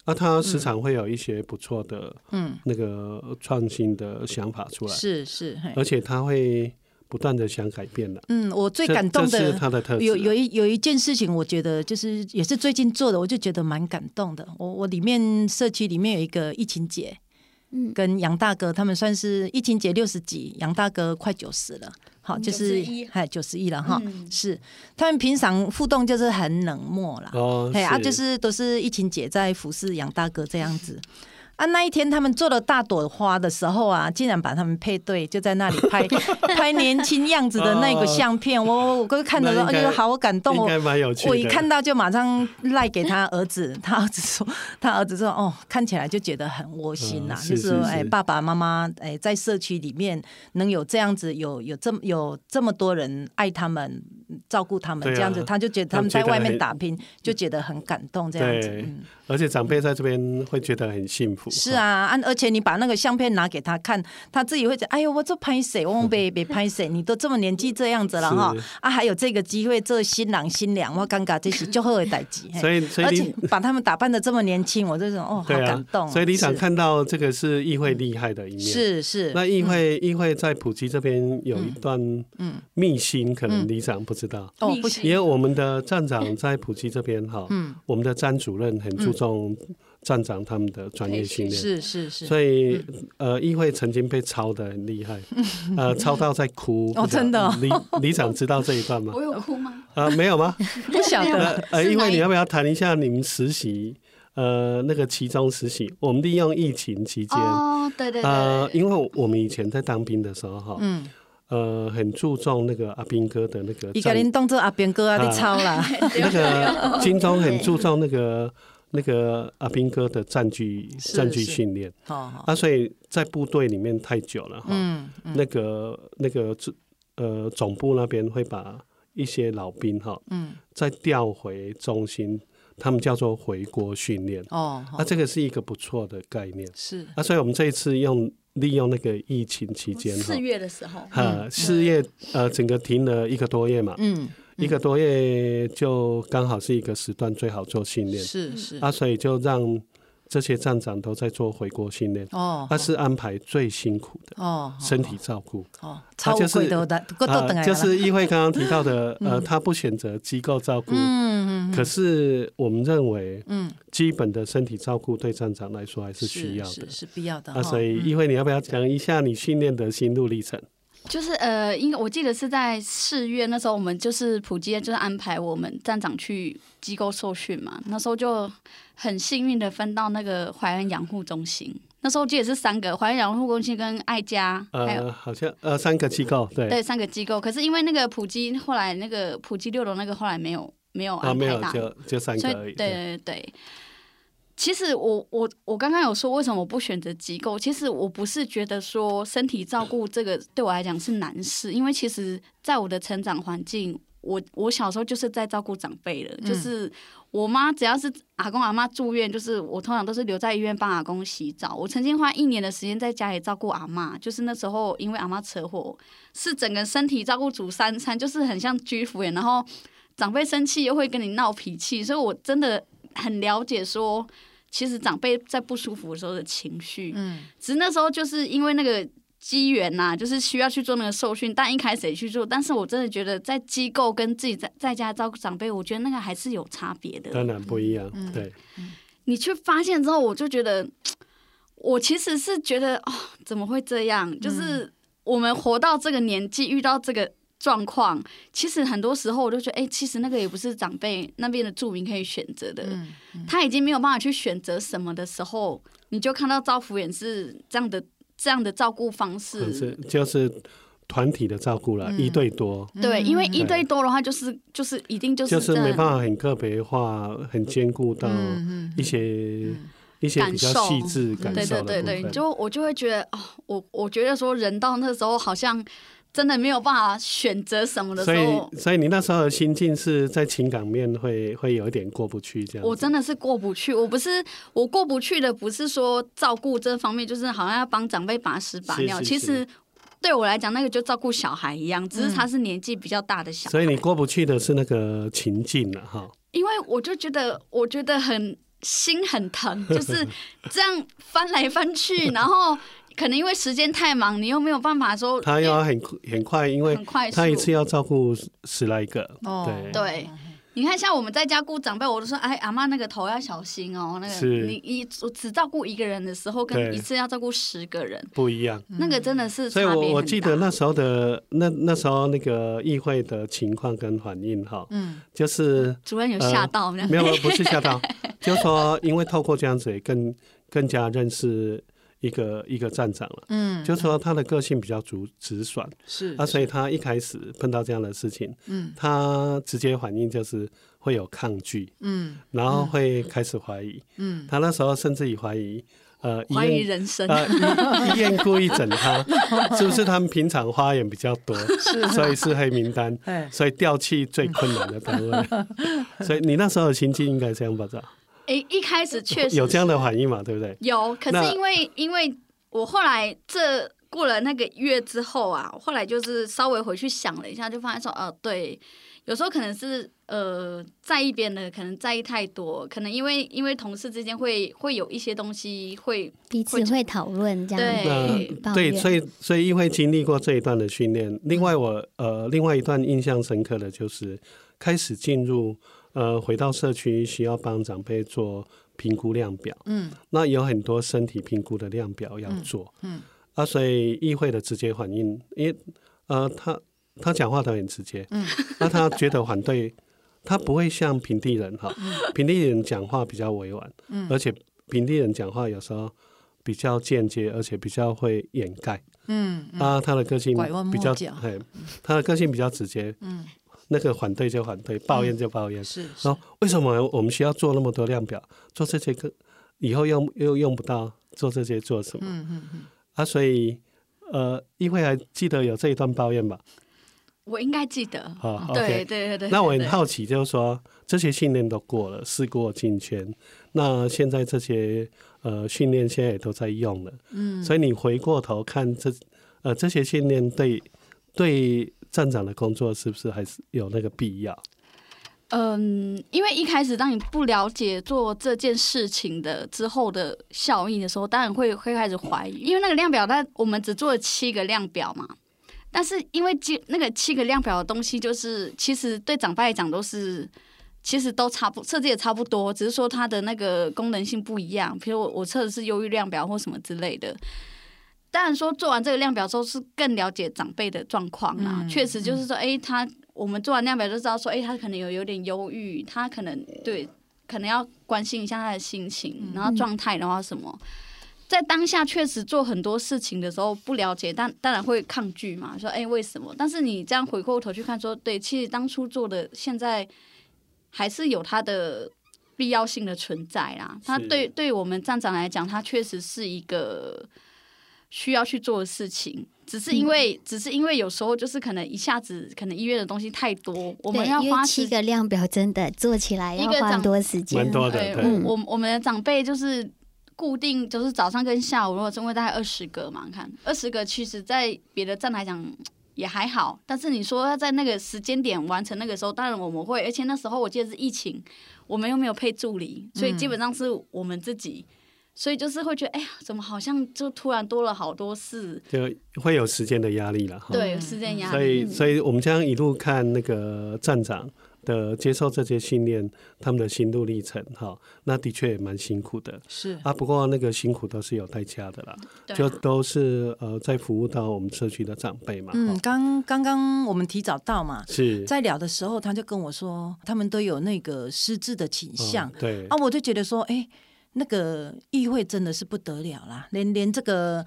啊，他时常会有一些不错的嗯。那个创新的想法出来，是是，而且他会。不断的想改变了。嗯，我最感动的，的有有一有一件事情，我觉得就是也是最近做的，我就觉得蛮感动的。我我里面社区里面有一个疫情姐，嗯，跟杨大哥他们算是疫情姐六十几，杨大哥快九十了，好，就是还九十一了哈。是他们平常互动就是很冷漠啦，哦，对啊，就是都是疫情姐在服侍杨大哥这样子。啊，那一天他们做了大朵花的时候啊，竟然把他们配对，就在那里拍 *laughs* 拍年轻样子的那个相片。哦、我我哥看到说，觉得好感动哦。我一看到就马上赖给他儿子，他儿子说，*laughs* 他儿子说，哦，看起来就觉得很窝心呐，就是说，哎，爸爸妈妈哎，在社区里面能有这样子，有有这么有这么多人爱他们。照顾他们这样子，他就觉得他们在外面打拼，就觉得很感动这样子。而且长辈在这边会觉得很幸福。是啊，而且你把那个相片拿给他看，他自己会讲：“哎呦，我这拍谁？我 *laughs* 别别拍谁？你都这么年纪这样子了哈啊，还有这个机会做新郎新娘，我尴尬这是最后的代志。所以，而且 *laughs* 把他们打扮的这么年轻，我这种哦，好感动。所以李想看到这个是议会厉害的一面。是是。那议会议会在普吉这边有一段嗯秘辛，可能李长不知道。哦，不行，因为我们的站长在普吉这边哈，嗯，我们的詹主任很注重站长他们的专业训练，是是是，所以呃，议会曾经被抄的很厉害，*laughs* 呃，抄到在哭。哦，真的，里里长知道这一段吗？*laughs* 我有哭吗？啊，没有吗？*laughs* 不晓得。呃，议会你要不要谈一下你们实习？呃，那个其中实习，我们利用疫情期间，哦，对对对，呃，因为我们以前在当兵的时候哈，嗯。呃，很注重那个阿兵哥的那个，一个人当做阿兵哥啊，你抄啦。*laughs* 那个金钟很注重那个那个阿兵哥的战具战具训练。哦，啊，所以在部队里面太久了哈。嗯。那个那个呃总部那边会把一些老兵哈，嗯，再调回中心，他们叫做回国训练。哦。啊，这个是一个不错的概念。是。啊，所以我们这一次用。利用那个疫情期间，四月的时候，哈，四月呃，整个停了一个多月嘛，嗯，一个多月就刚好是一个时段，最好做训练，是是，啊，所以就让。这些站长都在做回国训练，哦，他是安排最辛苦的哦，身体照顾。哦，他就是啊，就是议会刚刚提到的，*laughs* 呃，他不选择机构照顾，嗯嗯，可是我们认为，嗯，基本的身体照顾对站长来说还是需要的，是必要的。啊，所以议会你要不要讲一下你训练的心路历程？就是呃，应该我记得是在四月那时候，我们就是普及，就是安排我们站长去机构受训嘛。那时候就很幸运的分到那个怀恩养护中心。那时候我记得是三个怀恩养护中心跟爱家，还有、呃、好像呃三个机构，对对三个机构。可是因为那个普及后来那个普及六楼那个后来没有没有安排到，啊、就就三个而已。对对对。对其实我我我刚刚有说为什么我不选择机构？其实我不是觉得说身体照顾这个对我来讲是难事，因为其实在我的成长环境，我我小时候就是在照顾长辈了，就是我妈只要是阿公阿妈住院，就是我通常都是留在医院帮阿公洗澡。我曾经花一年的时间在家里照顾阿妈，就是那时候因为阿妈车祸，是整个身体照顾煮三餐，就是很像居服员，然后长辈生气又会跟你闹脾气，所以我真的。很了解说，其实长辈在不舒服的时候的情绪，嗯，只是那时候就是因为那个机缘呐，就是需要去做那个受训，但一开始也去做，但是我真的觉得在机构跟自己在在家照顾长辈，我觉得那个还是有差别的，当然不一样，嗯、对。你去发现之后，我就觉得，我其实是觉得哦，怎么会这样？就是我们活到这个年纪，遇到这个。状况其实很多时候我都觉得，哎、欸，其实那个也不是长辈那边的住民可以选择的。嗯嗯、他已经没有办法去选择什么的时候，你就看到照服员是这样的这样的照顾方式，是就是团体的照顾了，嗯、一对多。对，因为一对多的话，就是就是一定就是就是没办法很个别化，很兼顾到一些、嗯、一些比较细致感受。对对对对，就我就会觉得哦，我我觉得说人到那时候好像。真的没有办法选择什么的时候，所以所以你那时候的心境是在情感面会会有一点过不去这样。我真的是过不去，我不是我过不去的，不是说照顾这方面，就是好像要帮长辈把屎把尿。是是是其实对我来讲，那个就照顾小孩一样，只是他是年纪比较大的小孩。所以你过不去的是那个情境了哈。因为我就觉得，我觉得很心很疼，就是这样翻来翻去，然后。可能因为时间太忙，你又没有办法说他要很很快，因为他一次要照顾十来个。哦，对对，你看像我们在家顾长辈，我都说哎，阿妈那个头要小心哦。那个你一只照顾一个人的时候，跟一次要照顾十个人不一样。那个真的是，所以我我记得那时候的那那时候那个议会的情况跟反应哈，嗯，就是主任有吓到没有？不是吓到，*laughs* 就说因为透过这样子，更更加认识。一个一个站长了，嗯，就说他的个性比较直直爽，是啊，所以他一开始碰到这样的事情，嗯，他直接反应就是会有抗拒，嗯，然后会开始怀疑，嗯，他那时候甚至于怀疑，呃，怀疑人生，呃，医院故意整他，*laughs* 是不是他们平常花园比较多，是，所以是黑名单，所以调去最困难的单位，*laughs* 所以你那时候的心境应该这样吧？哎，一开始确实有这样的反应嘛，对不对？有，可是因为因为我后来这过了那个月之后啊，后来就是稍微回去想了一下，就发现说，哦，对，有时候可能是呃在意别人的，可能在意太多，可能因为因为同事之间会会有一些东西会彼此会讨论这样，对对，所以所以因为经历过这一段的训练，另外我呃另外一段印象深刻的就是开始进入。呃，回到社区需要帮长辈做评估量表，嗯，那有很多身体评估的量表要做，嗯，嗯啊，所以议会的直接反应，因为呃，他他讲话都很直接，嗯，那他觉得反对，他不会像平地人哈，平地人讲话比较委婉，嗯，而且平地人讲话有时候比较间接，而且比较会掩盖，嗯，啊，他的个性比较，嘿，他的个性比较直接，嗯。那个反对就反对，抱怨就抱怨。嗯、是，说为什么我们需要做那么多量表，做这些个以后用又用不到，做这些做什么？嗯嗯嗯。啊，所以呃，议会还记得有这一段抱怨吧？我应该记得。好，对对对对。那我很好奇，就是说这些训练都过了，事过境迁，那现在这些呃训练现在也都在用了。嗯。所以你回过头看这呃这些训练对对。站长的工作是不是还是有那个必要？嗯，因为一开始当你不了解做这件事情的之后的效应的时候，当然会会开始怀疑。因为那个量表，它我们只做了七个量表嘛，但是因为那个七个量表的东西，就是其实对长辈来讲都是其实都差不设计也差不多，只是说它的那个功能性不一样。比如我我测的是忧郁量表或什么之类的。当然说做完这个量表之后是更了解长辈的状况啦，嗯、确实就是说，哎、欸，他我们做完量表就知道说，哎、欸，他可能有有点忧郁，他可能对，可能要关心一下他的心情，然后状态的话什么，在当下确实做很多事情的时候不了解，但当然会抗拒嘛，说，哎、欸，为什么？但是你这样回过头去看说，对，其实当初做的现在还是有它的必要性的存在啦。他对对我们站长来讲，他确实是一个。需要去做的事情，只是因为，嗯、只是因为有时候就是可能一下子，可能医院的东西太多，我们要花七个量表，真的做起来要花很多时间。蛮多的，对，嗯、我我们的长辈就是固定，就是早上跟下午，如果中位大概二十个嘛，看二十个，其实在别的站来讲也还好，但是你说要在那个时间点完成那个时候，当然我们会，而且那时候我记得是疫情，我们又没有配助理，所以基本上是我们自己。嗯所以就是会觉得，哎呀，怎么好像就突然多了好多事，就会有时间的压力了。对，有时间压力。所以，所以我们这样一路看那个站长的接受这些训练，他们的心路历程，哈，那的确也蛮辛苦的。是啊，不过那个辛苦都是有代价的啦，啊、就都是呃在服务到我们社区的长辈嘛。嗯，刚刚刚我们提早到嘛，是在聊的时候，他就跟我说，他们都有那个失智的倾向。哦、对啊，我就觉得说，哎。那个议会真的是不得了啦，连连这个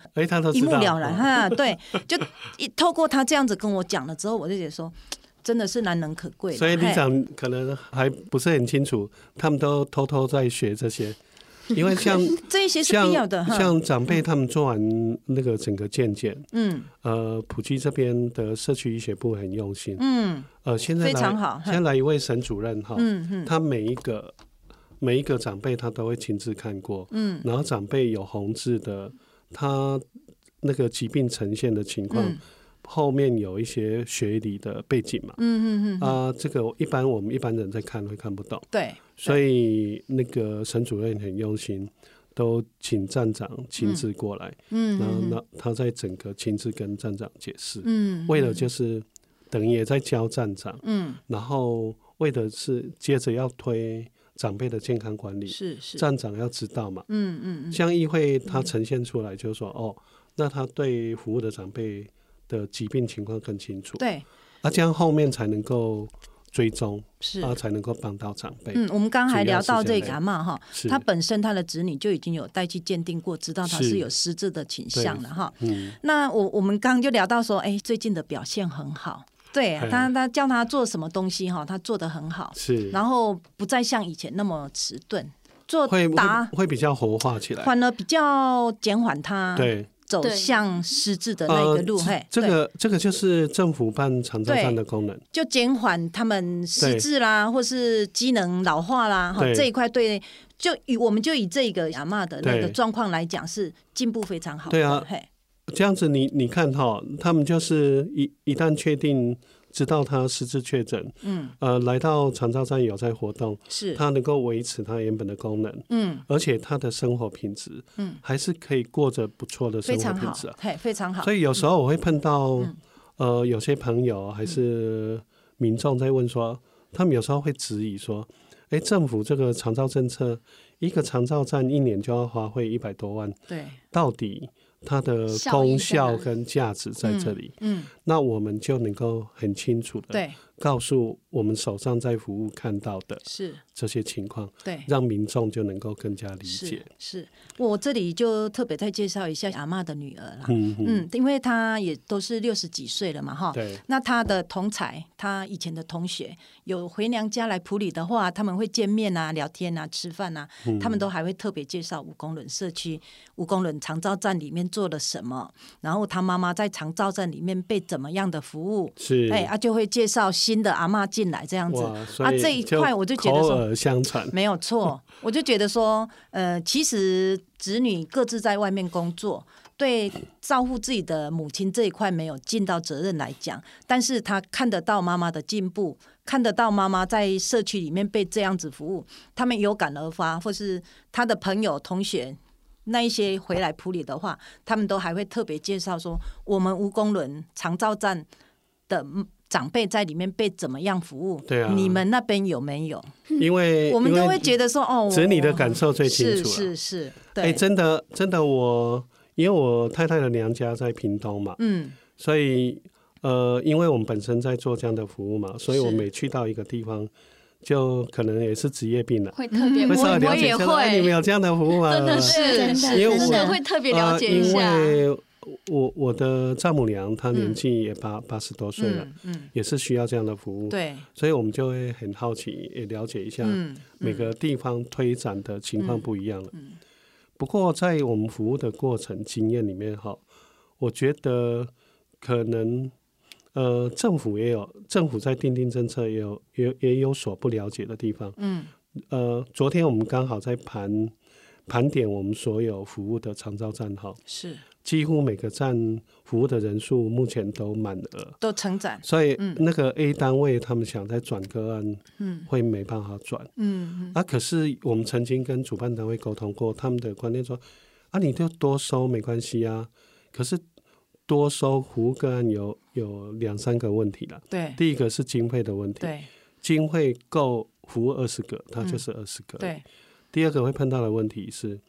一目了然哈，*laughs* 对，就一透过他这样子跟我讲了之后，我就觉得说，真的是难能可贵。所以李长可能还不是很清楚，他们都偷偷在学这些，*laughs* 因为像 *laughs* 这些是必要的。像长辈他们做完那个整个健检，嗯，呃，普及这边的社区医学部很用心，嗯，呃，现在非常好，现在来一位沈主任哈，嗯嗯，他每一个每一个长辈他都会亲自看过，嗯，然后长辈有红字的，他那个疾病呈现的情况。嗯。后面有一些学理的背景嘛，嗯嗯嗯，啊，这个一般我们一般人在看会看不懂，对，所以那个沈主任很用心，都请站长亲自过来，嗯，然后那他在整个亲自跟站长解释，嗯，为了就是等于也在教站长，嗯，然后为的是接着要推长辈的健康管理，是是，站长要知道嘛，嗯嗯，像议会它呈现出来就是说，哦，那他对服务的长辈。的疾病情况更清楚，对，啊，这样后面才能够追踪，是。啊，才能够帮到长辈。嗯，我们刚还聊到这个阿嬷哈，他本身他的子女就已经有带去鉴定过，知道他是有失智的倾向了哈。嗯，那我我们刚刚就聊到说，哎，最近的表现很好，对他他叫他做什么东西哈，他做的很好，是，然后不再像以前那么迟钝，做答会比较活化起来，反而比较减缓他对。走向失智的那一个路，嘿，这个这个就是政府办长照站的功能，就减缓他们失智啦，或是机能老化啦，哈，这一块对，就以我们就以这个阿妈的那个状况来讲，是进步非常好。对啊，嘿，这样子你你看哈，他们就是一一旦确定。知道他失智确诊，嗯，呃，来到长照站有在活动，是，他能够维持他原本的功能，嗯，而且他的生活品质，嗯，还是可以过着不错的生活品质啊，嘿，非常好。所以有时候我会碰到，嗯、呃，有些朋友还是民众在问说，他们有时候会质疑说，哎，政府这个长照政策，一个长照站一年就要花费一百多万，对，到底？它的功效跟价值在这里，那我们就能够很清楚的对。告诉我们手上在服务看到的是。这些情况，对，让民众就能够更加理解。是，是。我这里就特别再介绍一下阿妈的女儿啦，嗯嗯，因为她也都是六十几岁了嘛，哈，对。那她的同才，她以前的同学有回娘家来普里的话，他们会见面啊、聊天啊、吃饭啊，嗯、他们都还会特别介绍五公仑社区、五公仑长照站里面做了什么，然后她妈妈在长照站里面被怎么样的服务，是，哎，啊就会介绍。新的阿妈进来这样子啊，这一块我就觉得说相传没有错，*laughs* 我就觉得说，呃，其实子女各自在外面工作，对照顾自己的母亲这一块没有尽到责任来讲，但是他看得到妈妈的进步，看得到妈妈在社区里面被这样子服务，他们有感而发，或是他的朋友同学那一些回来普里的话，他们都还会特别介绍说，我们吴公仑长照站的。长辈在里面被怎么样服务？对啊，你们那边有没有？因为 *laughs* 我们都会觉得说，哦，子女的感受最清楚了。是是是，对。哎，真的真的，我因为我太太的娘家在屏东嘛，嗯，所以呃，因为我们本身在做这样的服务嘛，所以我每去到一个地方，就可能也是职业病了，会特别，我我也会。你们有这样的服务吗？*laughs* 真的是，因为真的会特别了解一下。我我的丈母娘她年纪也八八十多岁了，嗯，嗯，也是需要这样的服务，对，所以我们就会很好奇，也了解一下每个地方推展的情况不一样了。嗯，嗯，不过在我们服务的过程经验里面，哈，我觉得可能呃，政府也有政府在定定政策，也有也也有所不了解的地方。嗯，呃，昨天我们刚好在盘盘点我们所有服务的长照站，哈，是。几乎每个站服务的人数目前都满额，都成长。所以那个 A 单位他们想再转个案，嗯，会没办法转。嗯，啊，可是我们曾经跟主办单位沟通过，他们的观念说，啊，你就多收没关系啊。可是多收服务个案有有两三个问题了。对，第一个是经费的问题。对，经费够服务二十个，它就是二十个。对，第二个会碰到的问题是。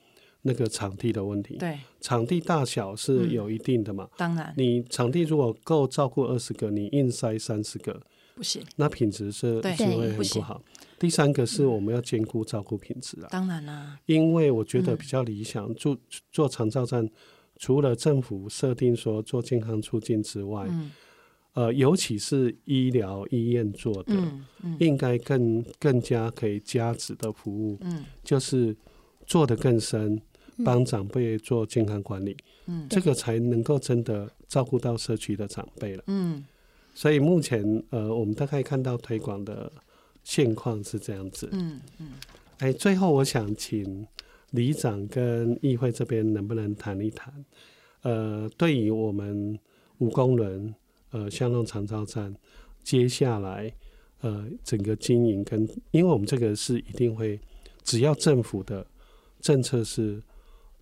那个场地的问题，对，场地大小是有一定的嘛？当然，你场地如果够照顾二十个，你硬塞三十个不行，那品质是是会很不好。第三个是我们要兼顾照顾品质啊，当然啦，因为我觉得比较理想，做做长照站，除了政府设定说做健康促进之外，呃，尤其是医疗医院做的，应该更更加可以加值的服务，就是。做的更深，帮长辈做健康管理，嗯，这个才能够真的照顾到社区的长辈了，嗯。所以目前呃，我们大概看到推广的现况是这样子，嗯嗯。哎，最后我想请里长跟议会这边能不能谈一谈？呃，对于我们无公轮呃巷弄长照站，接下来呃整个经营跟，因为我们这个是一定会，只要政府的政策是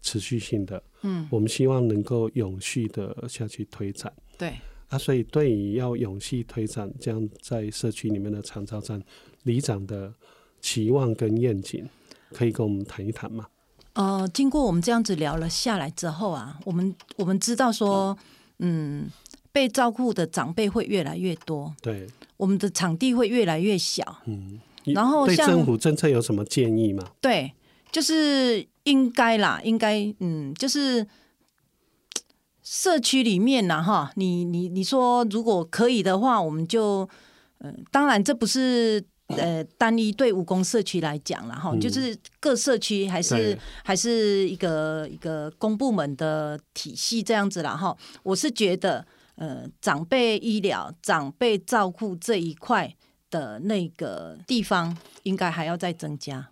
持续性的，嗯，我们希望能够永续的下去推展。对。啊，所以对于要永续推展这样在社区里面的长照站，里长的期望跟愿景，可以跟我们谈一谈吗？呃，经过我们这样子聊了下来之后啊，我们我们知道说，嗯，被照顾的长辈会越来越多，对，我们的场地会越来越小，嗯，然后对政府政策有什么建议吗？对，就是应该啦，应该，嗯，就是社区里面呢，哈，你你你说如果可以的话，我们就，嗯、呃，当然这不是。呃，单一对武功社区来讲了哈，嗯、就是各社区还是对还是一个一个公部门的体系这样子了哈。我是觉得，呃，长辈医疗、长辈照顾这一块的那个地方，应该还要再增加。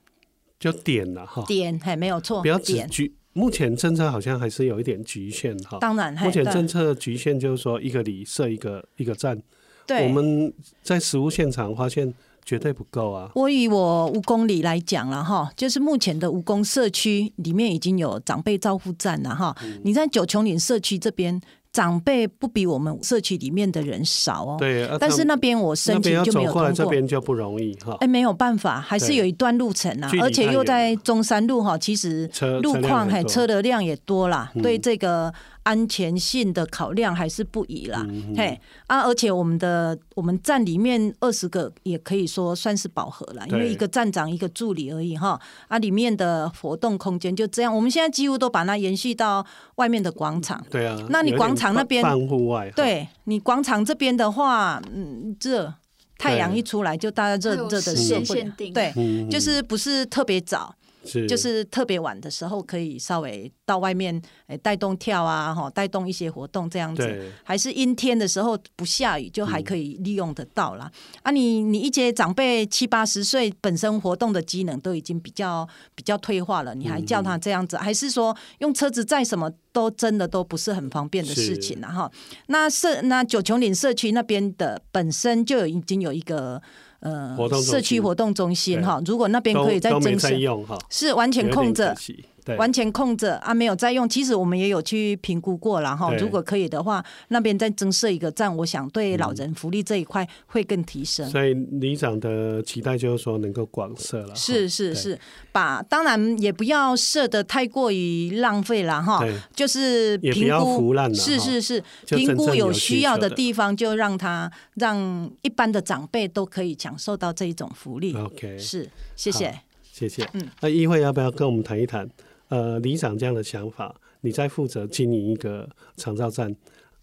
就点了哈，点还没有错，不要只局。目前政策好像还是有一点局限哈。当然，目前政策局限就是说，一个里设一个一个站。对，我们在实物现场发现。绝对不够啊！我以我五公里来讲了哈，就是目前的五公社区里面已经有长辈照护站了哈。嗯、你在九琼岭社区这边。长辈不比我们社区里面的人少哦，对，但是那边我申请就没有通过，这边就不容易哈。哎，没有办法，还是有一段路程啊，而且又在中山路哈，其实路况还车的量也多啦，对这个安全性的考量还是不宜啦。嘿啊，而且我们的我们站里面二十个也可以说算是饱和了，因为一个站长一个助理而已哈。啊，里面的活动空间就这样，我们现在几乎都把它延续到外面的广场。对啊，那你广场。那边，户外对你广场这边的话，嗯，热，太阳一出来就大家热热的受不了，对，就是不是特别早。是就是特别晚的时候，可以稍微到外面诶带动跳啊，哈，带动一些活动这样子。还是阴天的时候不下雨，就还可以利用得到啦。嗯、啊你，你你一些长辈七八十岁，本身活动的机能都已经比较比较退化了，你还叫他这样子，嗯、还是说用车子载什么都真的都不是很方便的事情了哈。那社那九琼岭社区那边的本身就已经有一个。呃，社区活动中心哈，如果那边可以再增设，是完全空着。对完全空着啊，没有再用。其实我们也有去评估过了哈。如果可以的话，那边再增设一个站，我想对老人福利这一块会更提升。所以里长的期待就是说能够广设了。是是是，把当然也不要设的太过于浪费了哈。就是评估，是是是，评估有需要的地方就让他让一般的长辈都可以享受到这一种福利。OK，是，谢谢，谢谢。嗯，那议会要不要跟我们谈一谈？呃，里长这样的想法，你在负责经营一个长照站，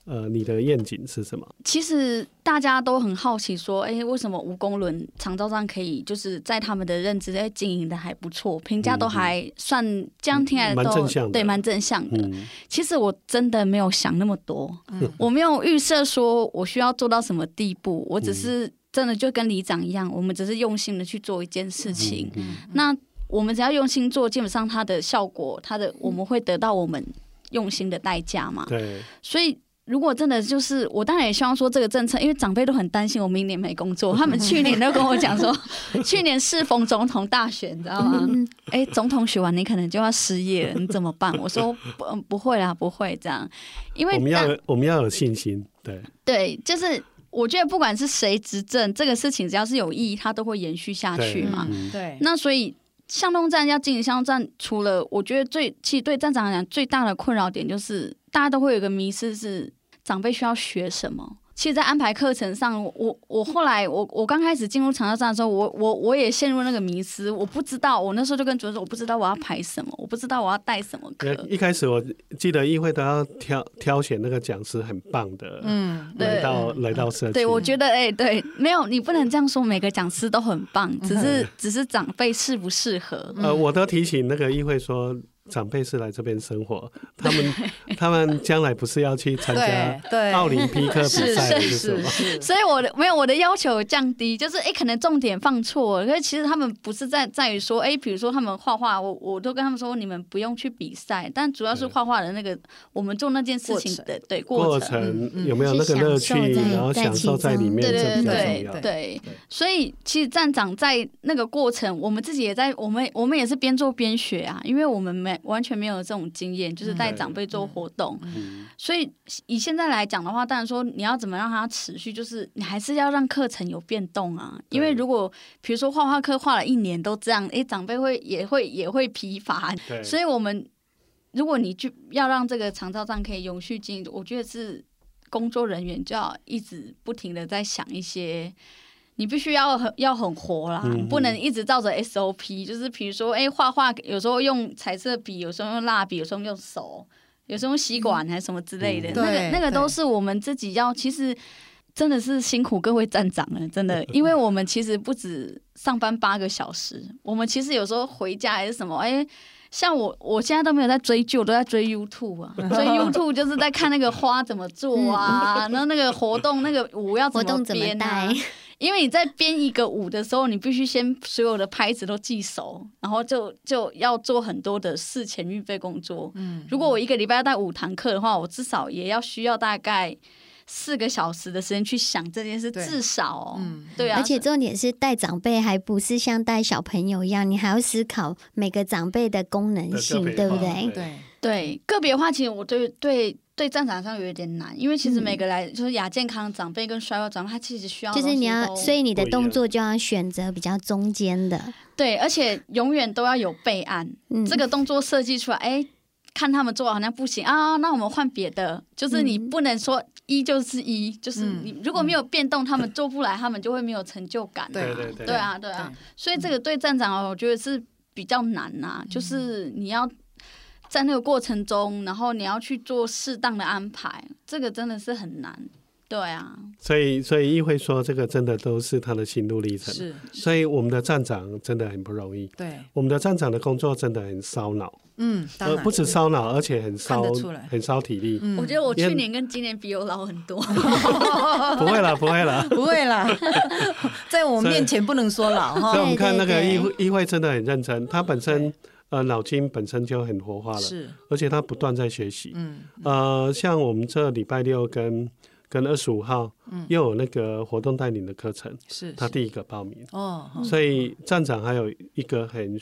呃，你的愿景是什么？其实大家都很好奇，说，哎，为什么无公轮长照站可以就是在他们的认知在经营的还不错，评价都还算这样听来都、嗯、蛮正向的，对，蛮正向的。嗯、其实我真的没有想那么多，嗯、我没有预设说我需要做到什么地步，我只是真的就跟里长一样，我们只是用心的去做一件事情。那我们只要用心做，基本上它的效果，它的我们会得到我们用心的代价嘛。对。所以，如果真的就是，我当然也希望说这个政策，因为长辈都很担心我明年没工作，*laughs* 他们去年都跟我讲说，*laughs* 去年适逢总统大选，你知道吗？哎，总统选完你可能就要失业了，你怎么办？我说不，不会啦，不会这样，因为我们要我们要有信心。对。对，就是我觉得不管是谁执政，这个事情只要是有意义，它都会延续下去嘛。对。那所以。向东站要进向东站，除了我觉得最，其实对站长来讲最大的困扰点就是，大家都会有一个迷失是长辈需要学什么。其实，在安排课程上，我我后来我我刚开始进入长沙站的时候，我我我也陷入那个迷失，我不知道，我那时候就跟主任说，我不知道我要排什么，我不知道我要带什么课。一开始我记得议会都要挑挑选那个讲师很棒的，嗯，来到来到社区。对，我觉得哎、欸，对，没有，你不能这样说，每个讲师都很棒，只是 *laughs* 只是长辈适不适合。呃，我都提醒那个议会说。长辈是来这边生活，*laughs* 他们他们将来不是要去参加奥林匹克比赛的是吗？所以我的没有我的要求降低，就是哎、欸，可能重点放错了。可是其实他们不是在在于说，哎、欸，比如说他们画画，我我都跟他们说，你们不用去比赛，但主要是画画的那个我们做那件事情的对过程有没有那个乐趣，然后享受在里面，对对对对。所以其实站长在那个过程，我们自己也在，我们我们也是边做边学啊，因为我们没。完全没有这种经验，就是带长辈做活动，嗯、所以以现在来讲的话，当然说你要怎么让它持续，就是你还是要让课程有变动啊。因为如果比如说画画课画了一年都这样，哎，长辈会也会也会疲乏。所以我们如果你就要让这个长照站可以永续经营，我觉得是工作人员就要一直不停的在想一些。你必须要很要很活啦，嗯、不能一直照着 SOP。就是比如说，哎、欸，画画有时候用彩色笔，有时候用蜡笔，有时候用手，有时候用吸管还是什么之类的。嗯、那个那个都是我们自己要，其实真的是辛苦各位站长了，真的，因为我们其实不止上班八个小时，我们其实有时候回家还是什么，哎、欸，像我我现在都没有在追剧，我都在追 YouTube 啊，*laughs* 追 YouTube 就是在看那个花怎么做啊，然后那个活动那个舞要怎么编啊。因为你在编一个舞的时候，你必须先所有的拍子都记熟，然后就就要做很多的事前预备工作。嗯，如果我一个礼拜要带五堂课的话，我至少也要需要大概四个小时的时间去想这件事，至少，嗯，对啊。而且重点是带长辈，还不是像带小朋友一样，你还要思考每个长辈的功能性，对不对？对对，个别的话，其实我对对。对战场上有一点难，因为其实每个来、嗯、就是亚健康长辈跟衰弱长辈，他其实需要就是你要，所以你的动作就要选择比较中间的，对，而且永远都要有备案。嗯、这个动作设计出来，哎，看他们做好像不行啊，那我们换别的。就是你不能说一就是一，就是你如果没有变动，他们做不来，他们就会没有成就感。对对对，对啊对啊，所以这个对站长我觉得是比较难呐、啊，就是你要。在那个过程中，然后你要去做适当的安排，这个真的是很难，对啊。所以，所以议会说，这个真的都是他的心路历程。是，所以我们的站长真的很不容易。对，我们的站长的工作真的很烧脑。嗯，呃，不止烧脑，而且很烧，很烧体力。我觉得我去年跟今年比，我老很多。*laughs* 不会了，不会了，*laughs* 不会了，在我们面前不能说老哈。所以我们看那个议会，议会真的很认真，他本身。呃，脑筋本身就很活化了，是，而且他不断在学习。嗯，呃，像我们这礼拜六跟跟二十五号，嗯，又有那个活动带领的课程，是他第一个报名。哦，所以站长还有一个很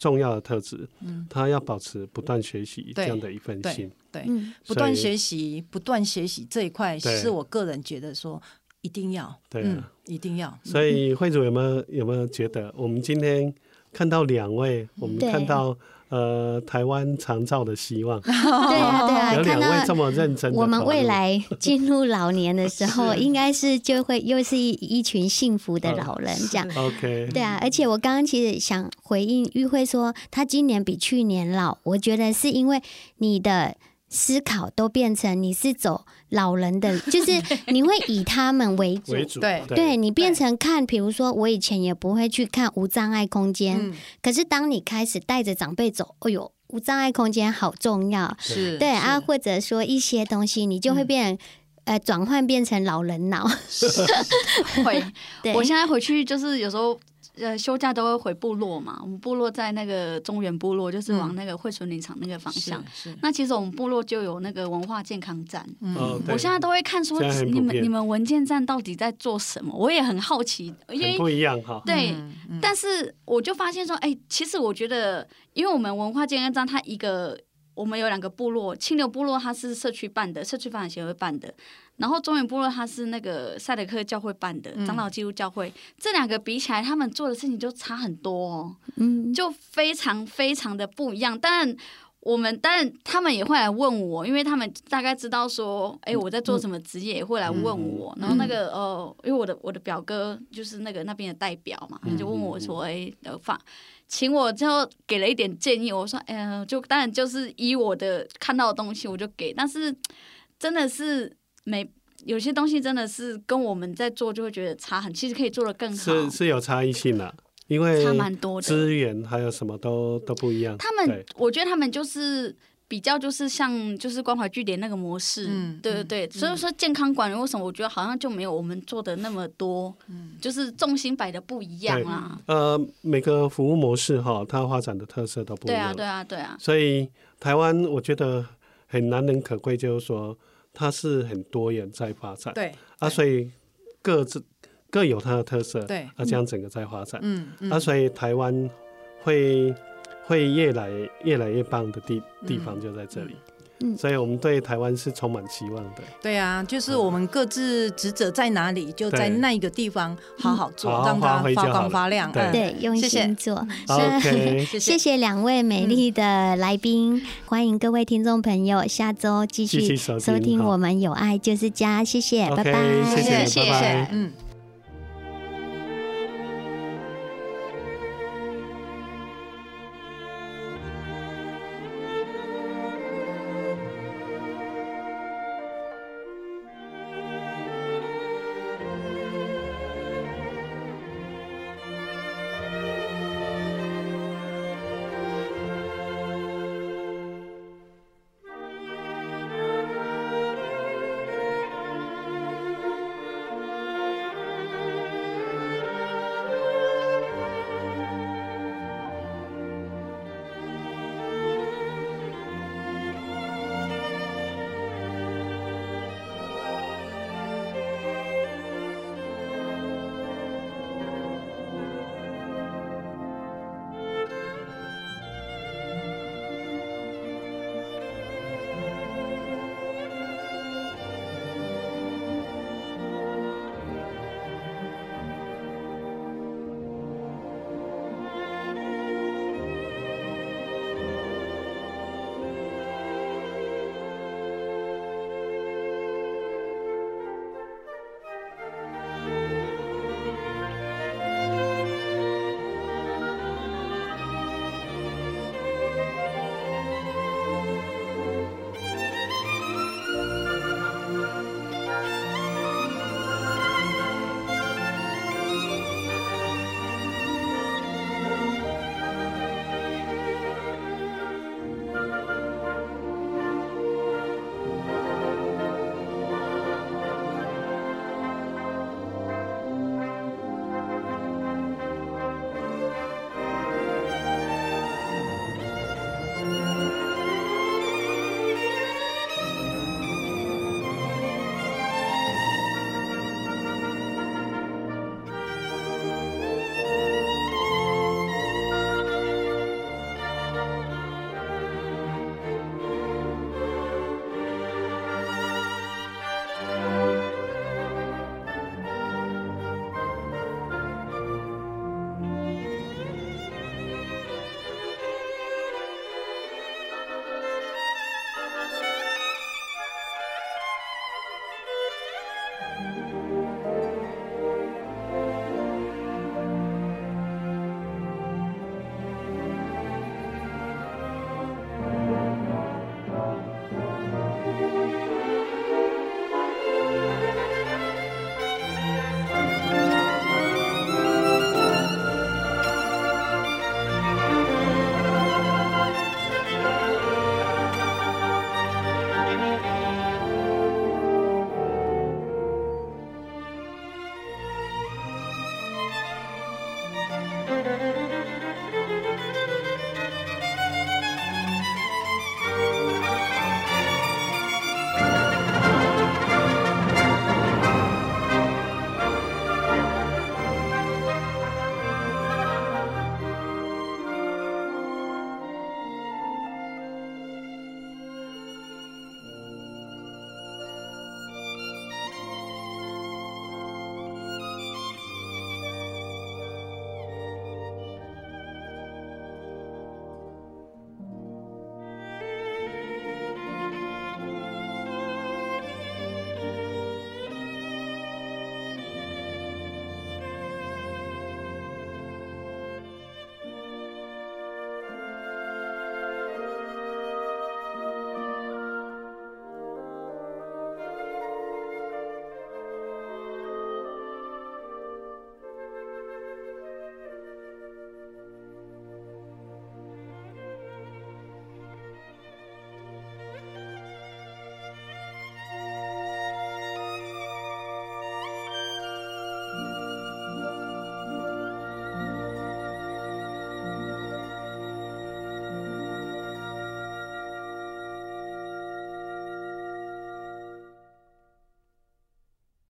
重要的特质，嗯，他要保持不断学习这样的一份心。对，不断学习，不断学习这一块是我个人觉得说一定要，对，一定要。所以会主有没有有没有觉得我们今天？看到两位，我们看到呃台湾长照的希望。*laughs* 对啊，对啊，有两位这么认真。我们未来进入老年的时候，*laughs* 应该是就会又是一一群幸福的老人这样。OK。对啊，而且我刚刚其实想回应玉慧说，他今年比去年老，我觉得是因为你的。思考都变成你是走老人的，*laughs* 就是你会以他们为主，为主对，对。你变成看，比如说我以前也不会去看无障碍空间，嗯、可是当你开始带着长辈走，哎呦，无障碍空间好重要，是对啊，或者说一些东西，你就会变，嗯、呃，转换变成老人脑，*laughs* 会，对。我现在回去就是有时候。呃，休假都会回部落嘛。我们部落在那个中原部落，就是往那个惠蓀林场那个方向。嗯、那其实我们部落就有那个文化健康站。嗯，我现在都会看说，你们你们文件站到底在做什么？我也很好奇，因为不一样哈。对，嗯嗯、但是我就发现说，哎、欸，其实我觉得，因为我们文化健康站，它一个我们有两个部落，清流部落它是社区办的，社区发展协会办的。然后中原部落它是那个赛德克教会办的长老基督教会，嗯、这两个比起来，他们做的事情就差很多哦，嗯，就非常非常的不一样。但我们当然他们也会来问我，因为他们大概知道说，哎，我在做什么职业，也会来问我。然后那个呃，因为我的我的表哥就是那个那边的代表嘛，他就问我说，哎，呃，放请我之后给了一点建议。我说，哎呀，就当然就是依我的看到的东西我就给，但是真的是没有些东西真的是跟我们在做就会觉得差很，其实可以做的更好，是是有差异性的。因为差蛮多的，资源还有什么都都不一样。他们，我觉得他们就是比较就是像就是关怀据点那个模式，嗯、对对对。嗯、所以说健康管理为什么我觉得好像就没有我们做的那么多，嗯、就是重心摆的不一样啊。呃，每个服务模式哈，它发展的特色都不一样。对啊，对啊，对啊。所以台湾我觉得很难能可贵，就是说它是很多元在发展。对啊，所以各自。各有它的特色，对，啊，这样整个在发展，嗯，嗯，啊，所以台湾会会越来越来越棒的地地方就在这里。所以我们对台湾是充满希望的。对啊，就是我们各自职责在哪里，就在那一个地方好好做，让它发光发亮。对，用心做。OK，谢谢。*laughs* 两位美丽的来宾，欢迎各位听众朋友下周继续收听我们有爱就是家，谢谢，拜拜，谢谢，谢谢，嗯。